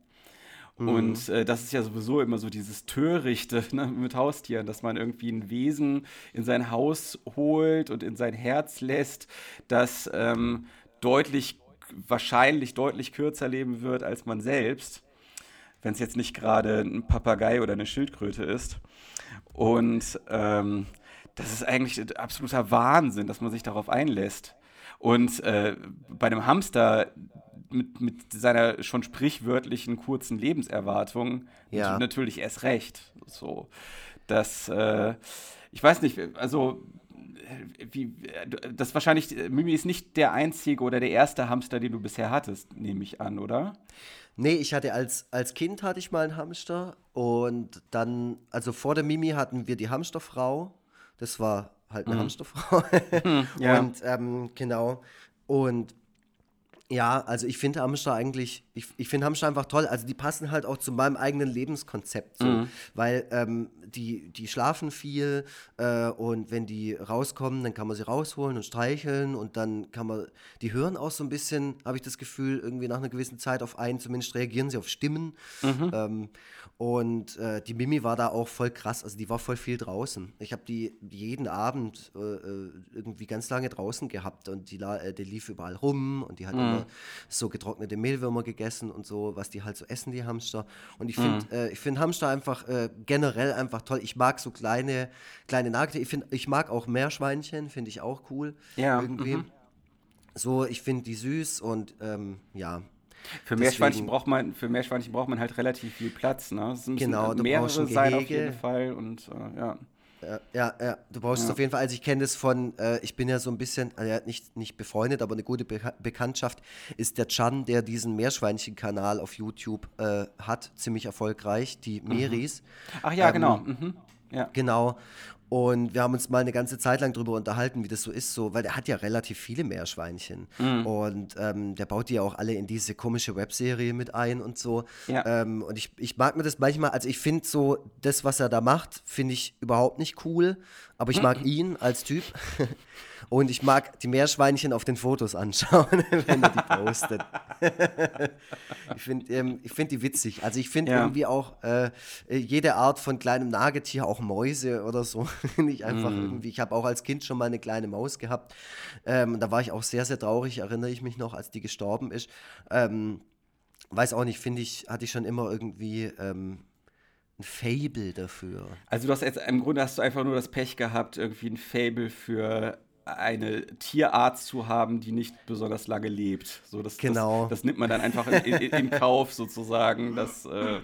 Und äh, das ist ja sowieso immer so dieses Törichte ne, mit Haustieren, dass man irgendwie ein Wesen in sein Haus holt und in sein Herz lässt, das ähm, deutlich, wahrscheinlich deutlich kürzer leben wird als man selbst, wenn es jetzt nicht gerade ein Papagei oder eine Schildkröte ist. Und ähm, das ist eigentlich absoluter Wahnsinn, dass man sich darauf einlässt. Und äh, bei einem Hamster mit, mit seiner schon sprichwörtlichen kurzen Lebenserwartung Ja. natürlich erst recht. So, dass, äh, ich weiß nicht, also äh, wie, äh, das wahrscheinlich, äh, Mimi ist nicht der einzige oder der erste Hamster, den du bisher hattest, nehme ich an, oder? Nee, ich hatte als, als Kind hatte ich mal einen Hamster und dann, also vor der Mimi hatten wir die Hamsterfrau. Das war halt eine Hamsterfrau. ja. Und ähm, genau. Und ja, also ich finde Hamster eigentlich, ich, ich finde Hamster einfach toll. Also die passen halt auch zu meinem eigenen Lebenskonzept so. Weil ähm, die, die schlafen viel äh, und wenn die rauskommen, dann kann man sie rausholen und streicheln und dann kann man, die hören auch so ein bisschen, habe ich das Gefühl, irgendwie nach einer gewissen Zeit auf einen, zumindest reagieren sie auf Stimmen. Ähm, und äh, die Mimi war da auch voll krass, also die war voll viel draußen. Ich habe die jeden Abend äh, äh, irgendwie ganz lange draußen gehabt und die, äh, die lief überall rum und die hat so getrocknete Mehlwürmer gegessen und so, was die halt so essen, die Hamster. Und ich finde äh, ich find Hamster einfach äh, generell einfach toll. Ich mag so kleine, kleine Nagetiere. Ich, find, ich mag auch Meerschweinchen, finde ich auch cool. Ja, Irgendwie. So, ich finde die süß und ähm, ja. Für Meerschweinchen, braucht man, für Meerschweinchen braucht man halt relativ viel Platz. Ne? Es müssen Genau, mehrere sein auf Gehege. jeden Fall. Und äh, ja. Ja, ja, ja, du brauchst es Ja. auf jeden Fall. Also ich kenne das von, äh, ich bin ja so ein bisschen, ja, nicht, nicht befreundet, aber eine gute Beka Bekanntschaft ist der Chan, der diesen Meerschweinchen-Kanal auf YouTube äh, hat, ziemlich erfolgreich, die Meris. Ach ja, Ähm, genau. Mhm. Ja. Genau. Und wir haben uns mal eine ganze Zeit lang darüber unterhalten, wie das so ist, so, weil der hat ja relativ viele Meerschweinchen. Mhm. Und ähm, der baut die ja auch alle in diese komische Webserie mit ein und so. Ja. Ähm, und ich, ich mag mir das manchmal, also ich finde so, das, was er da macht, finde ich überhaupt nicht cool. Aber ich mag ihn als Typ. Und ich mag die Meerschweinchen auf den Fotos anschauen, wenn er die postet. ich finde ähm, find die witzig. Also ich finde ja. irgendwie auch äh, jede Art von kleinem Nagetier, auch Mäuse oder so, finde ich einfach mm. irgendwie. Ich habe auch als Kind schon mal eine kleine Maus gehabt. Ähm, da war ich auch sehr, sehr traurig, erinnere ich mich noch, als die gestorben ist. Ähm, weiß auch nicht, finde ich, hatte ich schon immer irgendwie ähm, ein Fable dafür. Also du hast jetzt im Grunde hast du einfach nur das Pech gehabt, irgendwie ein Fable für eine Tierart zu haben, die nicht besonders lange lebt. So, das, genau. das, das nimmt man dann einfach in, in, in Kauf sozusagen. Das, äh,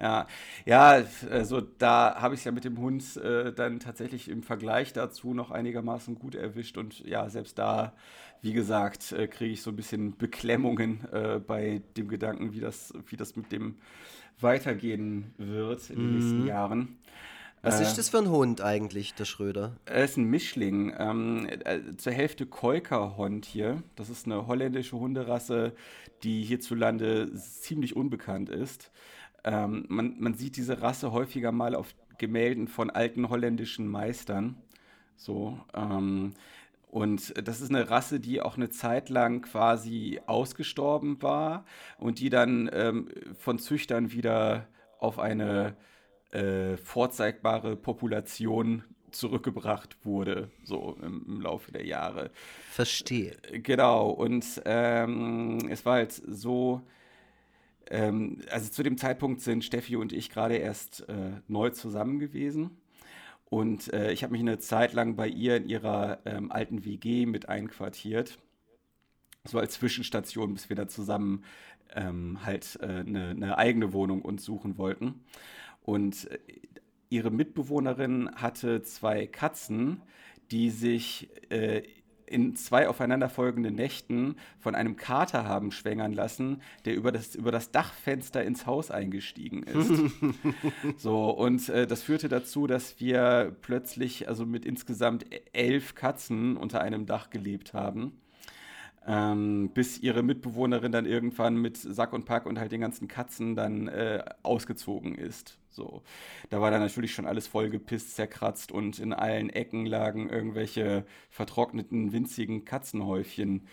ja, ja, also da habe ich es ja mit dem Hund äh, dann tatsächlich im Vergleich dazu noch einigermaßen gut erwischt und ja, selbst da, wie gesagt, äh, kriege ich so ein bisschen Beklemmungen äh, bei dem Gedanken, wie das, wie das mit dem weitergehen wird in den mhm. nächsten Jahren. Was äh, ist das für ein Hund eigentlich, der Schröder? Er ist ein Mischling. Ähm, äh, zur Hälfte Kolkerhond hier. Das ist eine holländische Hunderasse, die hierzulande ziemlich unbekannt ist. Ähm, man, man sieht diese Rasse häufiger mal auf Gemälden von alten holländischen Meistern. So, ähm, und das ist eine Rasse, die auch eine Zeit lang quasi ausgestorben war und die dann ähm, von Züchtern wieder auf eine äh, vorzeigbare Population zurückgebracht wurde, so im, im, Laufe der Jahre. Verstehe. Äh, genau, und ähm, es war halt so, ähm, also zu dem Zeitpunkt sind Steffi und ich gerade erst äh, neu zusammen gewesen. Und äh, ich habe mich eine Zeit lang bei ihr in ihrer ähm, alten WG mit einquartiert. So als Zwischenstation, bis wir da zusammen ähm, halt äh, eine, eine, eigene Wohnung uns suchen wollten. Und äh, ihre Mitbewohnerin hatte zwei Katzen, die sich äh, in zwei aufeinanderfolgenden Nächten von einem Kater haben schwängern lassen, der über das, über das Dachfenster ins Haus eingestiegen ist. so, und äh, das führte dazu, dass wir plötzlich, also mit insgesamt elf Katzen unter einem Dach gelebt haben. Ähm, bis ihre Mitbewohnerin dann irgendwann mit Sack und Pack und halt den ganzen Katzen dann äh, ausgezogen ist. So, da war dann natürlich schon alles vollgepisst, zerkratzt und in allen Ecken lagen irgendwelche vertrockneten, winzigen Katzenhäufchen,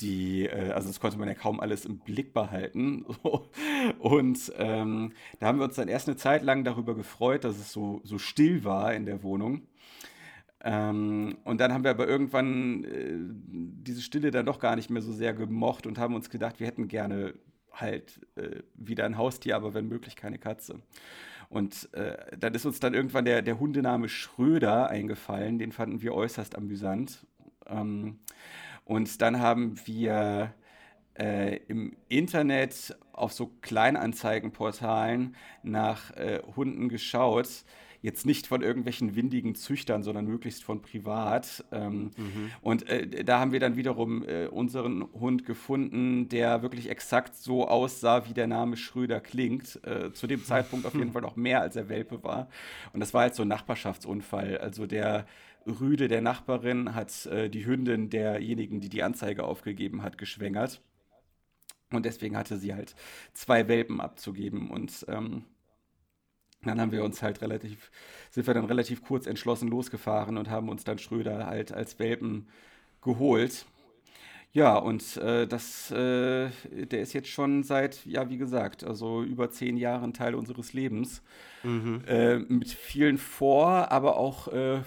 die, äh, also das konnte man ja kaum alles im Blick behalten. Und ähm, da haben wir uns dann erst eine Zeit lang darüber gefreut, dass es so, so still war in der Wohnung. Ähm, und dann haben wir aber irgendwann äh, diese Stille dann doch gar nicht mehr so sehr gemocht und haben uns gedacht, wir hätten gerne halt äh, wieder ein Haustier, aber wenn möglich keine Katze. Und äh, dann ist uns dann irgendwann der, der Hundename Schröder eingefallen, den fanden wir äußerst amüsant. Ähm, und dann haben wir äh, im Internet auf so Kleinanzeigenportalen nach äh, Hunden geschaut, jetzt nicht von irgendwelchen windigen Züchtern, sondern möglichst von privat. Ähm, mhm. Und äh, da haben wir dann wiederum äh, unseren Hund gefunden, der wirklich exakt so aussah, wie der Name Schröder klingt. Äh, zu dem Zeitpunkt auf jeden Fall noch mehr, als er Welpe war. Und das war halt so ein Nachbarschaftsunfall. Also der Rüde der Nachbarin hat äh, die Hündin derjenigen, die die Anzeige aufgegeben hat, geschwängert. Und deswegen hatte sie halt zwei Welpen abzugeben. Und ähm, dann haben wir uns halt relativ, sind wir dann relativ kurz entschlossen losgefahren und haben uns dann Schröder halt als Welpen geholt. Ja, und äh, das, äh, der ist jetzt schon seit, ja, wie gesagt, also über zehn Jahren Teil unseres Lebens. Mhm. Äh, mit vielen Vor-, aber auch äh,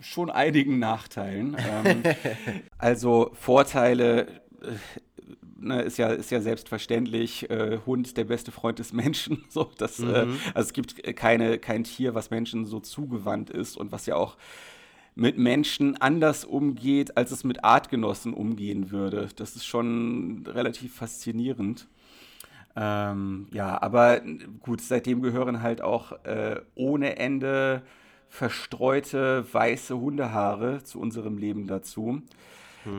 schon einigen Nachteilen. Ähm, also Vorteile äh, ne, ist ja, ist ja selbstverständlich, äh, Hund der beste Freund des Menschen. So, das, äh, mhm. äh, also es gibt keine, kein Tier, was Menschen so zugewandt ist und was ja auch mit Menschen anders umgeht, als es mit Artgenossen umgehen würde. Das ist schon relativ faszinierend. Ähm, ja, aber gut, seitdem gehören halt auch äh, ohne Ende verstreute weiße Hundehaare zu unserem Leben dazu.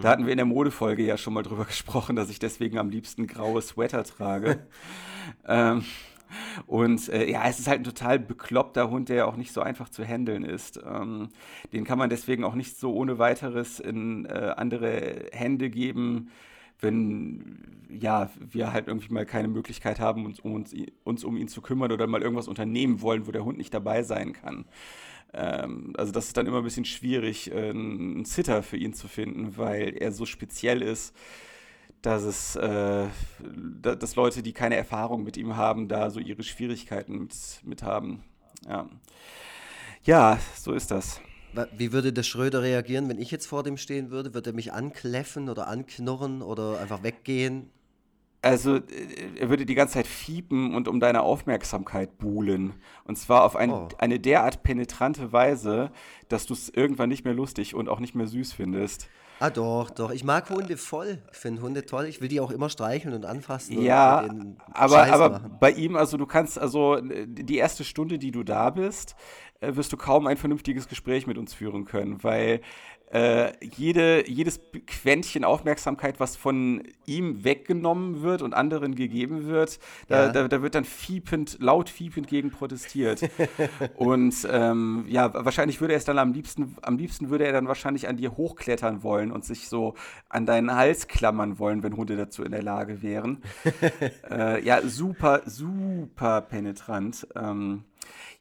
Da hatten wir in der Modefolge ja schon mal drüber gesprochen, dass ich deswegen am liebsten graue Sweater trage. ähm, und äh, ja, es ist halt ein total bekloppter Hund, der ja auch nicht so einfach zu handeln ist. Ähm, den kann man deswegen auch nicht so ohne weiteres in äh, andere Hände geben, wenn ja, wir halt irgendwie mal keine Möglichkeit haben, uns um, uns, uns um ihn zu kümmern oder mal irgendwas unternehmen wollen, wo der Hund nicht dabei sein kann. Ähm, also das ist dann immer ein bisschen schwierig, äh, einen Sitter für ihn zu finden, weil er so speziell ist, dass es, äh, dass Leute, die keine Erfahrung mit ihm haben, da so ihre Schwierigkeiten mit, mit haben. Ja. ja, so ist das. Wie würde der Schröder reagieren, wenn ich jetzt vor dem stehen würde? Würde er mich ankläffen oder anknurren oder einfach weggehen? Also, äh, er würde die ganze Zeit fiepen und um deine Aufmerksamkeit buhlen. Und zwar auf ein, oh. eine derart penetrante Weise, dass du es irgendwann nicht mehr lustig und auch nicht mehr süß findest. Ah, doch, doch. Ich mag Hunde voll. Ich finde Hunde toll. Ich will die auch immer streicheln und anfassen. Ja, und aber, aber bei ihm, also du kannst, also die erste Stunde, die du da bist, wirst du kaum ein vernünftiges Gespräch mit uns führen können, weil äh, jede, jedes Quäntchen Aufmerksamkeit, was von ihm weggenommen wird und anderen gegeben wird, da, ja. da, da wird dann fiepend, laut fiepend gegen protestiert. und ähm, ja, wahrscheinlich würde er es dann am liebsten, am liebsten würde er dann wahrscheinlich an dir hochklettern wollen und sich so an deinen Hals klammern wollen, wenn Hunde dazu in der Lage wären. äh, ja, super, super penetrant. Ähm,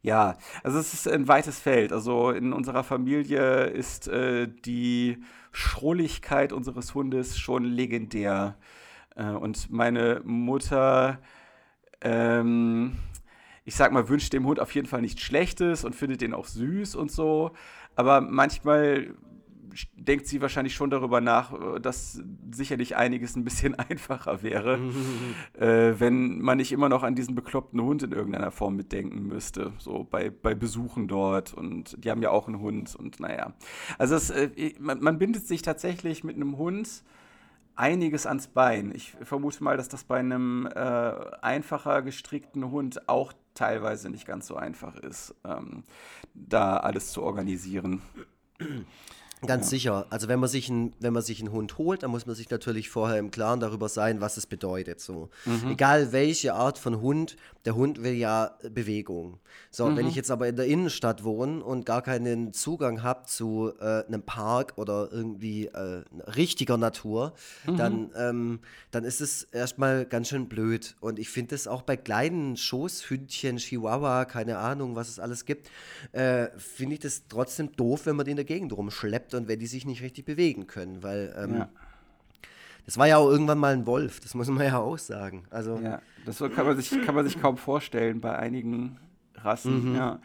ja, also es ist ein weites Feld. Also in unserer Familie ist äh, die Schrulligkeit unseres Hundes schon legendär. Äh, und meine Mutter, ähm, ich sag mal, wünscht dem Hund auf jeden Fall nichts Schlechtes und findet den auch süß und so. Aber manchmal denkt sie wahrscheinlich schon darüber nach, äh, dass sicherlich einiges ein bisschen einfacher wäre, äh, wenn man nicht immer noch an diesen bekloppten Hund in irgendeiner Form mitdenken müsste. So bei, bei Besuchen dort und die haben ja auch einen Hund und naja. Also es, äh, man, man bindet sich tatsächlich mit einem Hund einiges ans Bein. Ich vermute mal, dass das bei einem äh, einfacher gestrickten Hund auch teilweise nicht ganz so einfach ist, ähm, da alles zu organisieren. Ganz ja. sicher. Also wenn man sich ein, wenn man sich einen Hund holt, dann muss man sich natürlich vorher im Klaren darüber sein, was es bedeutet. So. Mhm. Egal welche Art von Hund, der Hund will ja Bewegung. So, mhm. wenn ich jetzt aber in der Innenstadt wohne und gar keinen Zugang habe zu äh, einem Park oder irgendwie äh, richtiger Natur, mhm. dann, ähm, dann ist es erstmal ganz schön blöd. Und ich finde es auch bei kleinen Schoßhündchen, Chihuahua, keine Ahnung, was es alles gibt, äh, finde ich das trotzdem doof, wenn man die in der Gegend rumschleppt und wenn die sich nicht richtig bewegen können, weil ähm, ja. das war ja auch irgendwann mal ein Wolf, das muss man ja auch sagen. Also, ja, das kann man sich, kann man sich kaum vorstellen bei einigen Rassen, mhm. ja.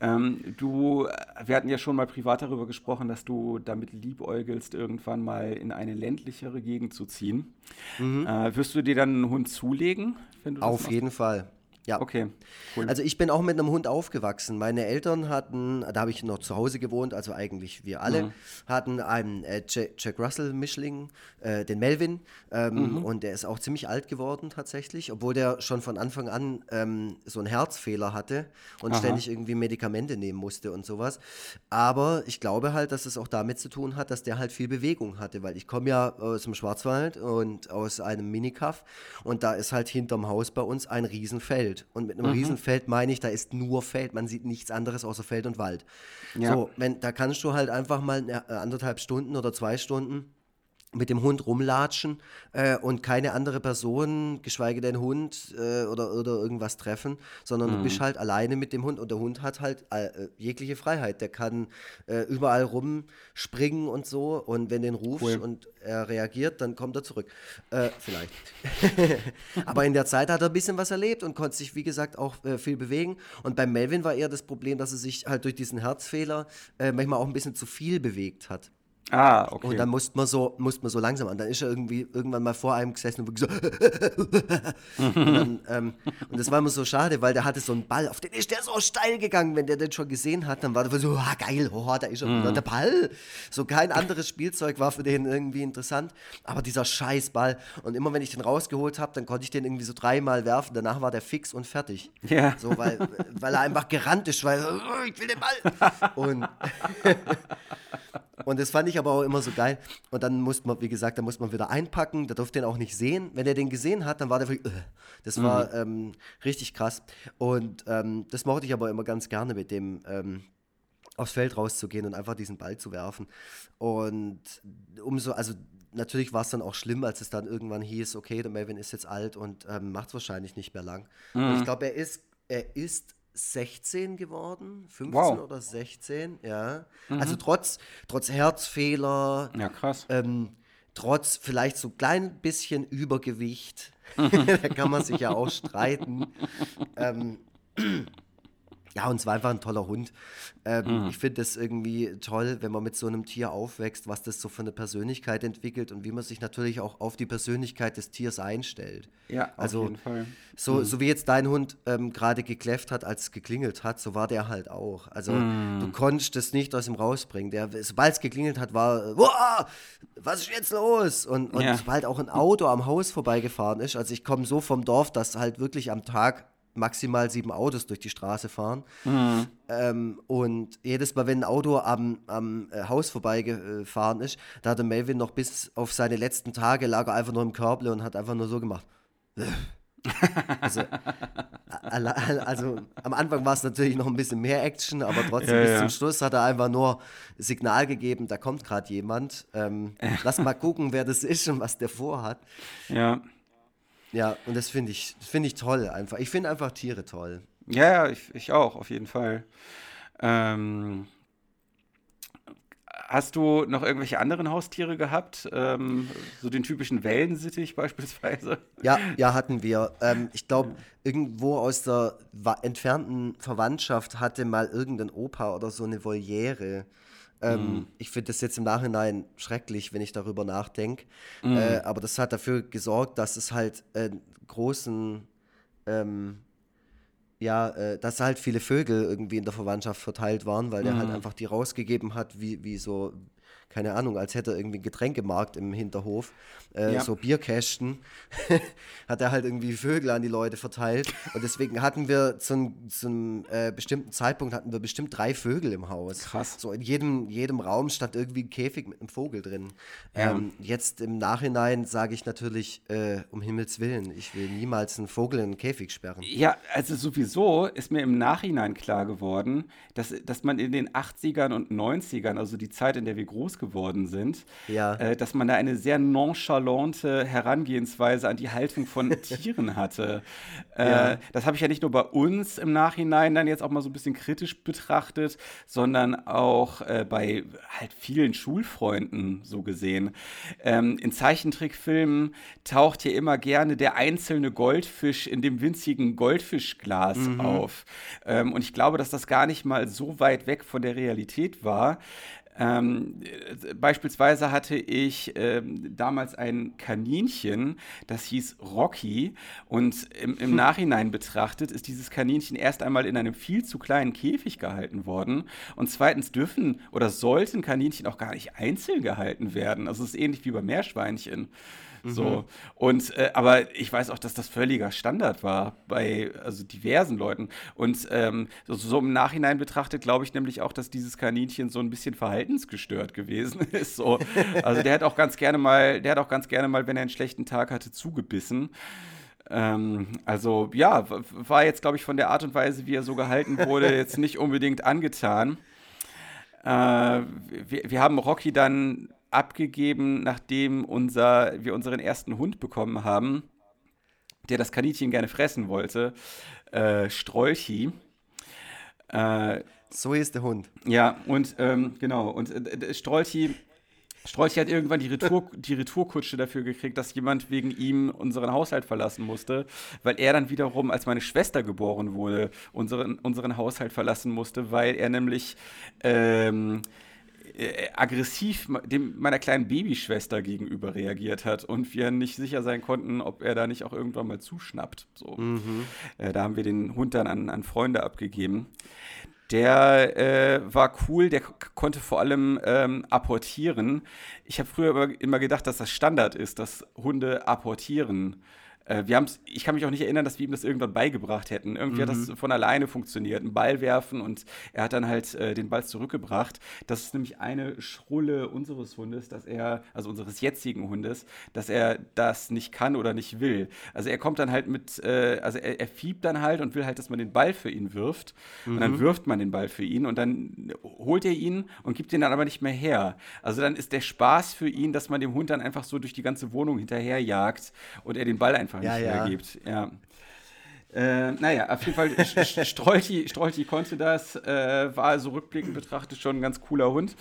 Ähm, du, wir hatten ja schon mal privat darüber gesprochen, dass du damit liebäugelst, irgendwann mal in eine ländlichere Gegend zu ziehen. Mhm. Äh, wirst du dir dann einen Hund zulegen? Auf jeden Fall. Ja. Okay. Cool. Also ich bin auch mit einem Hund aufgewachsen. Meine Eltern hatten, da habe ich noch zu Hause gewohnt, also eigentlich wir alle, mhm. hatten einen äh, Jack Russell Mischling, äh, den Melvin. Ähm, mhm. Und der ist auch ziemlich alt geworden tatsächlich, obwohl der schon von Anfang an ähm, so einen Herzfehler hatte und Aha. ständig irgendwie Medikamente nehmen musste und sowas. Aber ich glaube halt, dass es auch damit zu tun hat, dass der halt viel Bewegung hatte, weil ich komme ja aus dem Schwarzwald und aus einem Minikaff und da ist halt hinterm Haus bei uns ein Riesenfeld. Und mit einem mhm. Riesenfeld meine ich, da ist nur Feld. Man sieht nichts anderes außer Feld und Wald. Ja. So, wenn, da kannst du halt einfach mal eine, äh, anderthalb Stunden oder zwei Stunden mit dem Hund rumlatschen äh, und keine andere Person, geschweige denn Hund äh, oder, oder irgendwas treffen, sondern mhm. du bist halt alleine mit dem Hund und der Hund hat halt äh, jegliche Freiheit. Der kann äh, überall rumspringen und so und wenn den rufst cool. und er reagiert, dann kommt er zurück. Äh, vielleicht. Aber in der Zeit hat er ein bisschen was erlebt und konnte sich, wie gesagt, auch äh, viel bewegen. Und beim Melvin war eher das Problem, dass er sich halt durch diesen Herzfehler manchmal auch ein bisschen zu viel bewegt hat. Ah, okay. Und dann musste man so, musste man so langsam an. Dann ist er irgendwie irgendwann mal vor einem gesessen und so. und, dann, ähm, und, das war immer so schade, weil der hatte so einen Ball, auf den ist der so steil gegangen, wenn der den schon gesehen hat. Dann war der so, ah, geil, oh, da ist er. Mhm. Der Ball. So kein anderes Spielzeug war für den irgendwie interessant. Aber dieser scheiß Ball. Und immer wenn ich den rausgeholt habe, dann konnte ich den irgendwie so dreimal werfen. Danach war der fix und fertig. Ja. So, weil, weil er einfach gerannt ist, weil oh, ich will den Ball. Und Und das fand ich aber auch immer so geil. Und dann musste man, wie gesagt, da musste man wieder einpacken. Der durfte den auch nicht sehen. Wenn er den gesehen hat, dann war der wirklich, uh, das war mhm. ähm, richtig krass. Und ähm, das mochte ich aber immer ganz gerne mit dem. Ähm, aufs Feld rauszugehen und einfach diesen Ball zu werfen. Und umso, also natürlich war es dann auch schlimm, als es dann irgendwann hieß, okay, der Melvin ist jetzt alt und ähm, macht es wahrscheinlich nicht mehr lang. Mhm. Und ich glaube, er ist, er ist 16 geworden, 15 wow. oder 16, ja. Mhm. Also trotz, trotz Herzfehler. Ja, krass. Ähm, trotz vielleicht so klein bisschen Übergewicht, da kann man sich ja auch streiten. Ähm, ja, und es war einfach ein toller Hund. Ähm, mhm. Ich finde es irgendwie toll, wenn man mit so einem Tier aufwächst, was das so für eine Persönlichkeit entwickelt und wie man sich natürlich auch auf die Persönlichkeit des Tiers einstellt. Ja, also, auf jeden Fall. So, mhm. so wie jetzt dein Hund ähm, gerade gekläfft hat, als es geklingelt hat, so war der halt auch. Also mhm. du konntest es nicht aus ihm rausbringen. Der, sobald es geklingelt hat, war, was ist jetzt los? Und, und ja. sobald auch ein Auto am Haus vorbeigefahren ist, also ich komme so vom Dorf, dass halt wirklich am Tag maximal sieben Autos durch die Straße fahren. Mhm. Ähm, und jedes Mal, wenn ein Auto am, am äh, Haus vorbeigefahren ist, da hat der Melvin noch bis auf seine letzten Tage lag er einfach nur im Körble und hat einfach nur so gemacht. also, also am Anfang war es natürlich noch ein bisschen mehr Action, aber trotzdem ja, bis ja. zum Schluss hat er einfach nur Signal gegeben, da kommt gerade jemand. Ähm, lass mal gucken, wer das ist und was der vorhat. Ja. Ja, und das finde ich, find ich toll einfach. Ich finde einfach Tiere toll. Ja, ja, ich, ich auch, auf jeden Fall. Ähm, hast du noch irgendwelche anderen Haustiere gehabt? Ähm, so den typischen Wellensittich beispielsweise? Ja, ja, hatten wir. Ähm, ich glaube, irgendwo aus der entfernten Verwandtschaft hatte mal irgendein Opa oder so eine Voliere. Ähm, mm. Ich finde das jetzt im Nachhinein schrecklich, wenn ich darüber nachdenke. Mm. Äh, aber das hat dafür gesorgt, dass es halt äh, großen, ähm, ja, äh, dass halt viele Vögel irgendwie in der Verwandtschaft verteilt waren, weil der halt mhm. einfach die rausgegeben hat, wie, wie so keine Ahnung, als hätte er irgendwie einen Getränkemarkt im Hinterhof, äh, ja. so Bierkästen, hat er halt irgendwie Vögel an die Leute verteilt. Und deswegen hatten wir zu, zu einem äh, bestimmten Zeitpunkt hatten wir bestimmt drei Vögel im Haus. Krass. So in jedem, jedem Raum stand irgendwie ein Käfig mit einem Vogel drin. Ja. Ähm, jetzt im Nachhinein sage ich natürlich, äh, um Himmels Willen, ich will niemals einen Vogel in einen Käfig sperren. Ja, also sowieso ist mir im Nachhinein klar geworden, dass, dass man in den 80ern und 90ern, also die Zeit, in der wir groß geworden sind, ja. äh, dass man da eine sehr nonchalante Herangehensweise an die Haltung von Tieren hatte. Äh, ja. Das habe ich ja nicht nur bei uns im Nachhinein dann jetzt auch mal so ein bisschen kritisch betrachtet, sondern auch äh, bei halt vielen Schulfreunden so gesehen. Ähm, in Zeichentrickfilmen taucht hier immer gerne der einzelne Goldfisch in dem winzigen Goldfischglas mhm. auf. Ähm, und ich glaube, dass das gar nicht mal so weit weg von der Realität war. Ähm, beispielsweise hatte ich ähm, damals ein Kaninchen, das hieß Rocky. Und im, im Nachhinein betrachtet ist dieses Kaninchen erst einmal in einem viel zu kleinen Käfig gehalten worden. Und zweitens dürfen oder sollten Kaninchen auch gar nicht einzeln gehalten werden. Also es ist ähnlich wie bei Meerschweinchen. So. Mhm. Und äh, aber ich weiß auch, dass das völliger Standard war bei also diversen Leuten. Und ähm, so, so, im Nachhinein betrachtet, glaube ich nämlich auch, dass dieses Kaninchen so ein bisschen verhaltensgestört gewesen ist. So. Also der hat auch ganz gerne mal, der hat auch ganz gerne mal, wenn er einen schlechten Tag hatte, zugebissen. Ähm, also ja, war jetzt, glaube ich, von der Art und Weise, wie er so gehalten wurde, jetzt nicht unbedingt angetan. Äh, wir, wir, haben Rocky dann abgegeben, nachdem unser, wir unseren ersten Hund bekommen haben, der das Kaninchen gerne fressen wollte, äh, Strolchi. Äh, so ist der Hund. Ja, und ähm, genau, und äh, Strolchi, Strolchi hat irgendwann die, Retour, die Retourkutsche dafür gekriegt, dass jemand wegen ihm unseren Haushalt verlassen musste, weil er dann wiederum, als meine Schwester geboren wurde, unseren, unseren Haushalt verlassen musste, weil er nämlich ähm, äh, aggressiv dem, meiner kleinen Babyschwester gegenüber reagiert hat und wir nicht sicher sein konnten, ob er da nicht auch irgendwann mal zuschnappt. So. Mhm. Äh, da haben wir den Hund dann an, an Freunde abgegeben. Der äh, war cool, der konnte vor allem ähm, apportieren. Ich habe früher immer, immer gedacht, dass das Standard ist, dass Hunde apportieren. Äh, wir haben's, ich kann mich auch nicht erinnern, dass wir ihm das irgendwann beigebracht hätten. Irgendwie mhm. hat das mhm. von alleine funktioniert. Ein Ball werfen und er hat dann halt äh, den Ball zurückgebracht. Das ist nämlich eine Schrulle unseres Hundes, dass er, also unseres jetzigen Hundes, dass er das nicht kann oder nicht will. Also er kommt dann halt mit, äh, also er, er, fiebt dann halt und will halt, dass man den Ball für ihn wirft. Mhm. Und dann mhm. wirft man den Ball für ihn und dann holt er ihn und gibt ihn dann aber nicht mehr her. Also dann ist der Spaß für ihn, dass man dem Hund dann einfach so durch die ganze Wohnung hinterherjagt und er den Ball einfach einfach nicht ja, hergibt. Ja. Äh, naja, auf jeden Fall, Strolchi, Strolchi konnte das, äh, war also rückblickend betrachtet schon ein ganz cooler Hund.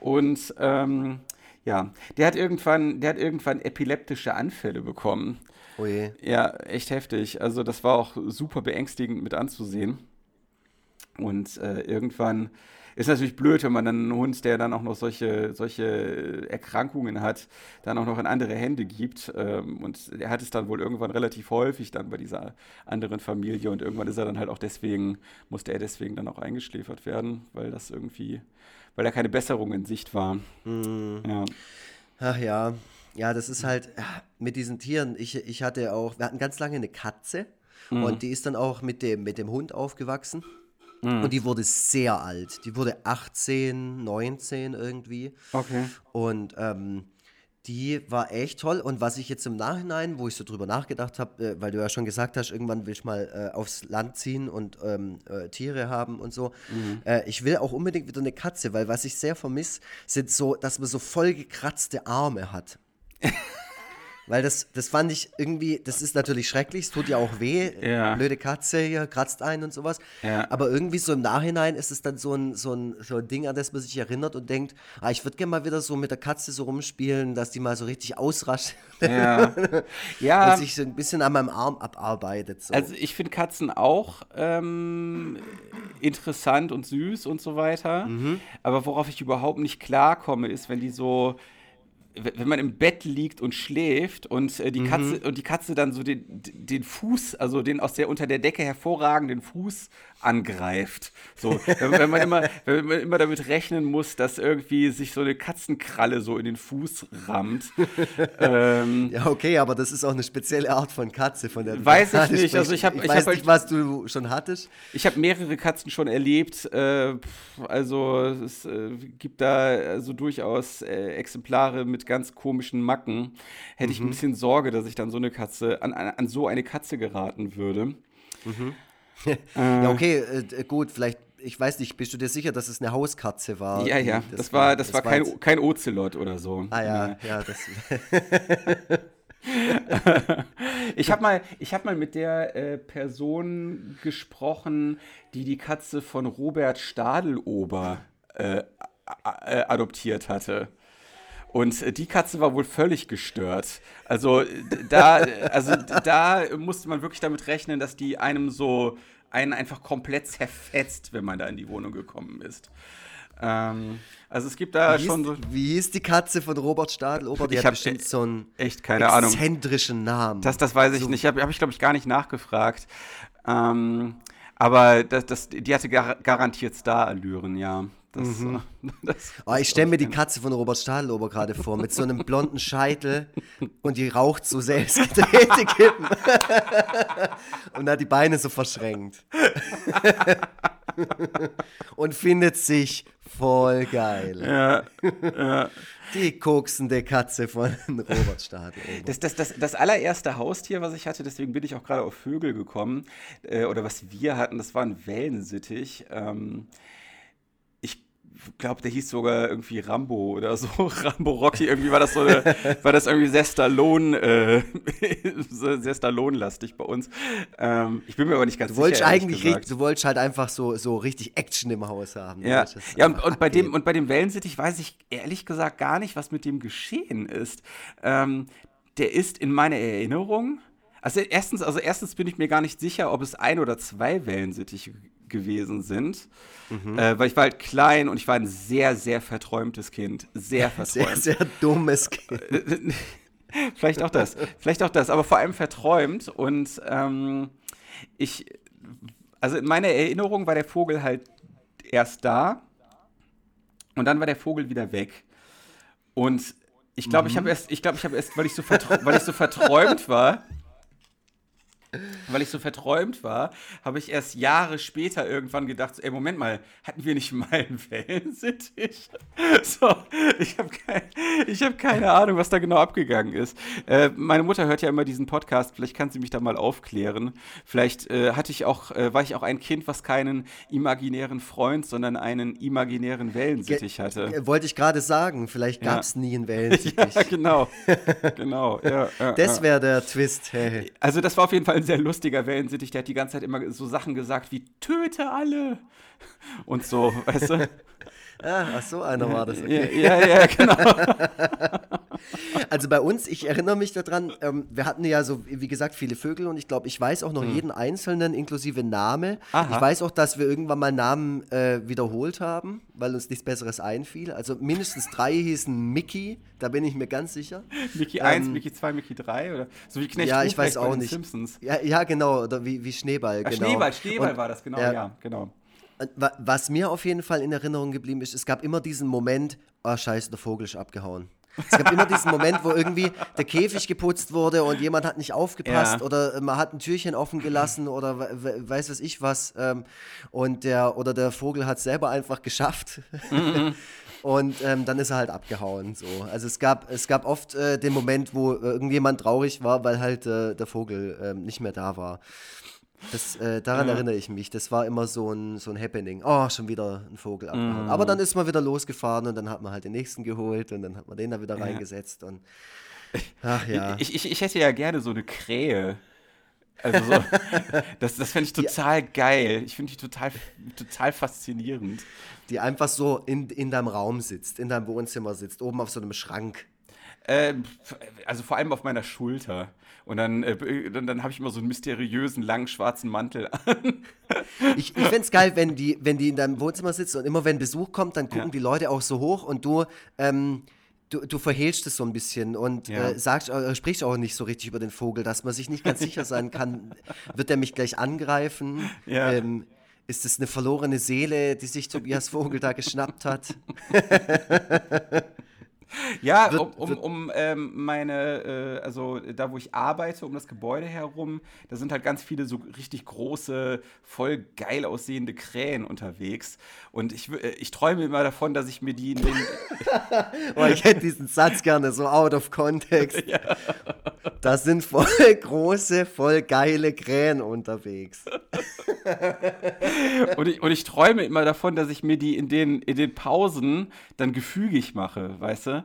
Und ähm, Ja, der hat irgendwann, der hat irgendwann epileptische Anfälle bekommen. Oh je. Ja, echt heftig. Also das war auch super beängstigend mit anzusehen. Und äh, irgendwann ist natürlich blöd, wenn man dann einen Hund, der dann auch noch solche, solche Erkrankungen hat, dann auch noch in andere Hände gibt. Ähm, und er hat es dann wohl irgendwann relativ häufig dann bei dieser anderen Familie und irgendwann ist er dann halt auch deswegen, musste er deswegen dann auch eingeschläfert werden, weil das irgendwie, weil da keine Besserung in Sicht war. Mhm. Ja. Ach ja, ja, das ist halt mit diesen Tieren. Ich, ich hatte auch, wir hatten ganz lange eine Katze und die ist dann auch mit dem, mit dem Hund aufgewachsen. Und die wurde sehr alt. Die wurde 18, 19 irgendwie. Okay. Und ähm, die war echt toll. Und was ich jetzt im Nachhinein, wo ich so drüber nachgedacht habe, äh, weil du ja schon gesagt hast, irgendwann will ich mal äh, aufs Land ziehen und ähm, äh, Tiere haben und so. Äh, ich will auch unbedingt wieder eine Katze, weil was ich sehr vermisse, sind so, dass man so vollgekratzte Arme hat. Weil das, das fand ich irgendwie, das ist natürlich schrecklich, es tut ja auch weh, Ja. blöde Katze hier, kratzt ein und sowas. Ja. Aber irgendwie so im Nachhinein ist es dann so ein, so ein, so ein Ding, an das man sich erinnert und denkt, ah, ich würde gerne mal wieder so mit der Katze so rumspielen, dass die mal so richtig ausrascht Ja. ja. und sich so ein bisschen an meinem Arm abarbeitet. So. Also ich finde Katzen auch ähm, interessant und süß und so weiter. Aber worauf ich überhaupt nicht klarkomme, ist, wenn die so, wenn man im Bett liegt und schläft und äh, die Katze und die Katze dann so den, den Fuß, also den aus der unter der Decke hervorragenden Fuß angreift. So, wenn, wenn man immer, wenn man immer damit rechnen muss, dass irgendwie sich so eine Katzenkralle so in den Fuß rammt. ähm, ja, okay, aber das ist auch eine spezielle Art von Katze, von der Weiß ich nicht, sprichst. also ich hab- ich ich weiß hab nicht, halt- was du schon hattest. Ich habe mehrere Katzen schon erlebt. Äh, also es äh, gibt da also durchaus äh, Exemplare mit ganz komischen Macken. Hätte ich ein bisschen Sorge, dass ich dann so eine Katze an, an, an so eine Katze geraten würde. Ja, okay, äh, gut, vielleicht, ich weiß nicht, bist du dir sicher, dass es eine Hauskatze war? Ja, ja, das, war, das war kein, jetzt- kein Ozelot oder so. Ah ja, Nee. ja, das. Ich habe mal, ich hab mal mit der äh, Person gesprochen, die die Katze von Robert Stadelober äh, äh, adoptiert hatte. Und äh, die Katze war wohl völlig gestört. Also da, also da musste man wirklich damit rechnen, dass die einem so einen einfach komplett zerfetzt, wenn man da in die Wohnung gekommen ist. Ähm, also es gibt da Wie schon hieß, so wie hieß die Katze von Robert Stadelober? Die Ich hat bestimmt äh, so einen echt keine Ahnung. exzentrischen Namen. Das, das weiß ich nicht. Habe hab ich, glaube ich, gar nicht nachgefragt. Ähm, aber das, das, die hatte gar, garantiert Star-Allüren, ja. Das, Mhm. äh, das, Oh, ich stelle mir die Katze von Robert Stadelober gerade vor, mit so einem blonden Scheitel und die raucht so selbstgedrehte Kippen und hat die Beine so verschränkt. und findet sich voll geil. ja, Die koksende Katze von Robert Stadelober. das, das, das, das allererste Haustier, was ich hatte, deswegen bin ich auch gerade auf Vögel gekommen, äh, oder was wir hatten, das war ein Wellensittich. Ähm, glaube, der hieß sogar irgendwie Rambo oder so. Rambo Rocky, irgendwie war das so eine, war das irgendwie sehr Stallone, äh, sehr Stallone-lastig bei uns. Ähm, ich bin mir aber nicht ganz Du sicher. eigentlich gesagt. du wolltest halt einfach so, so richtig Action im Haus haben. Du Ja, ja und, und, bei dem, und bei dem Wellensittich weiß ich ehrlich gesagt gar nicht, was mit dem geschehen ist. Ähm, der ist in meiner Erinnerung. Also erstens, also erstens bin ich mir gar nicht sicher, ob es ein oder zwei Wellensittiche gewesen sind. Mhm. Äh, weil ich war halt klein und ich war ein sehr, sehr verträumtes Kind. Sehr sehr, verträumt. sehr dummes Kind. Vielleicht auch das. Vielleicht auch das, aber vor allem verträumt. Und ähm, ich, also in meiner Erinnerung war der Vogel halt erst da und dann war der Vogel wieder weg. Und ich glaube, ich habe erst, ich glaube, ich habe erst, weil ich so, weil ich so verträumt war, weil ich so verträumt war, habe ich erst Jahre später irgendwann gedacht, ey, Moment mal, hatten wir nicht mal einen Wellensittich? So, ich habe kein, ich hab keine Ahnung, was da genau abgegangen ist. Äh, meine Mutter hört ja immer diesen Podcast, vielleicht kann sie mich da mal aufklären. Vielleicht äh, hatte ich auch, äh, war ich auch ein Kind, was keinen imaginären Freund, sondern einen imaginären Wellensittich hatte. Äh, Wollte ich gerade sagen, vielleicht Ja. gab es nie einen Wellensittich. Ja, genau. genau. Ja, ja, Das ja. wäre der Twist. Hey. Also das war auf jeden Fall ein sehr lustiger Wellensittich, der hat die ganze Zeit immer so Sachen gesagt wie töte alle und so, weißt du? Ah, ach so, einer war das. Okay. Ja, ja, ja, genau. Also bei uns, ich erinnere mich daran, ähm, wir hatten ja so, wie gesagt, viele Vögel und ich glaube, ich weiß auch noch hm. jeden einzelnen inklusive Name. Aha. Ich weiß auch, dass wir irgendwann mal Namen äh, wiederholt haben, weil uns nichts Besseres einfiel. Also mindestens drei hießen Mickey, da bin ich mir ganz sicher. Mickey 1, ähm, Mickey 2, Mickey 3 oder so wie Knecht Ja, ich weiß auch nicht. Simpsons. Ja, ja, genau, oder wie, wie Schneeball, Ach, genau. Schneeball, Schneeball und, war das, genau, ja, ja genau. Was mir auf jeden Fall in Erinnerung geblieben ist, es gab immer diesen Moment, oh scheiße, der Vogel ist abgehauen. Es gab immer diesen Moment, wo irgendwie der Käfig geputzt wurde und jemand hat nicht aufgepasst ja. oder man hat ein Türchen offen gelassen oder weiß was ich was. Ähm, und der oder der Vogel hat es selber einfach geschafft. Mhm. Und ähm, dann ist er halt abgehauen. So. Also es gab, es gab oft äh, den Moment, wo irgendjemand traurig war, weil halt äh, der Vogel äh, nicht mehr da war. Das, äh, daran ja. erinnere ich mich. Das war immer so ein, so ein Happening. Oh, schon wieder ein Vogel abgehauen. Mm. Aber dann ist man wieder losgefahren und dann hat man halt den nächsten geholt und dann hat man den da wieder ja. reingesetzt. Und, ach ja. Ich, ich, ich hätte ja gerne so eine Krähe. Also so, das, das fände ich total die, geil. Ich finde die total, total faszinierend. Die einfach so in, in deinem Raum sitzt, in deinem Wohnzimmer sitzt, oben auf so einem Schrank. Äh, also vor allem auf meiner Schulter. Und dann, äh, dann, dann habe ich immer so einen mysteriösen, langen, schwarzen Mantel an. Ich, ich fände es geil, wenn die, wenn die in deinem Wohnzimmer sitzt und immer wenn Besuch kommt, dann gucken ja. die Leute auch so hoch und du, ähm, du, du verhehlst es so ein bisschen und ja. äh, sagst, äh, sprichst auch nicht so richtig über den Vogel, dass man sich nicht ganz sicher sein kann, wird er mich gleich angreifen? Ja. Ähm, ist es eine verlorene Seele, die sich Tobias Vogel da geschnappt hat? Ja, um, um, um ähm, meine, äh, also da, wo ich arbeite, um das Gebäude herum, da sind halt ganz viele so richtig große, voll geil aussehende Krähen unterwegs. Und ich, äh, ich träume immer davon, dass ich mir die in den. oh, ich hätte diesen Satz gerne so out of context. ja. Da sind voll große, voll geile Krähen unterwegs. und, ich, und ich träume immer davon, dass ich mir die in den, in den Pausen dann gefügig mache, weißt du?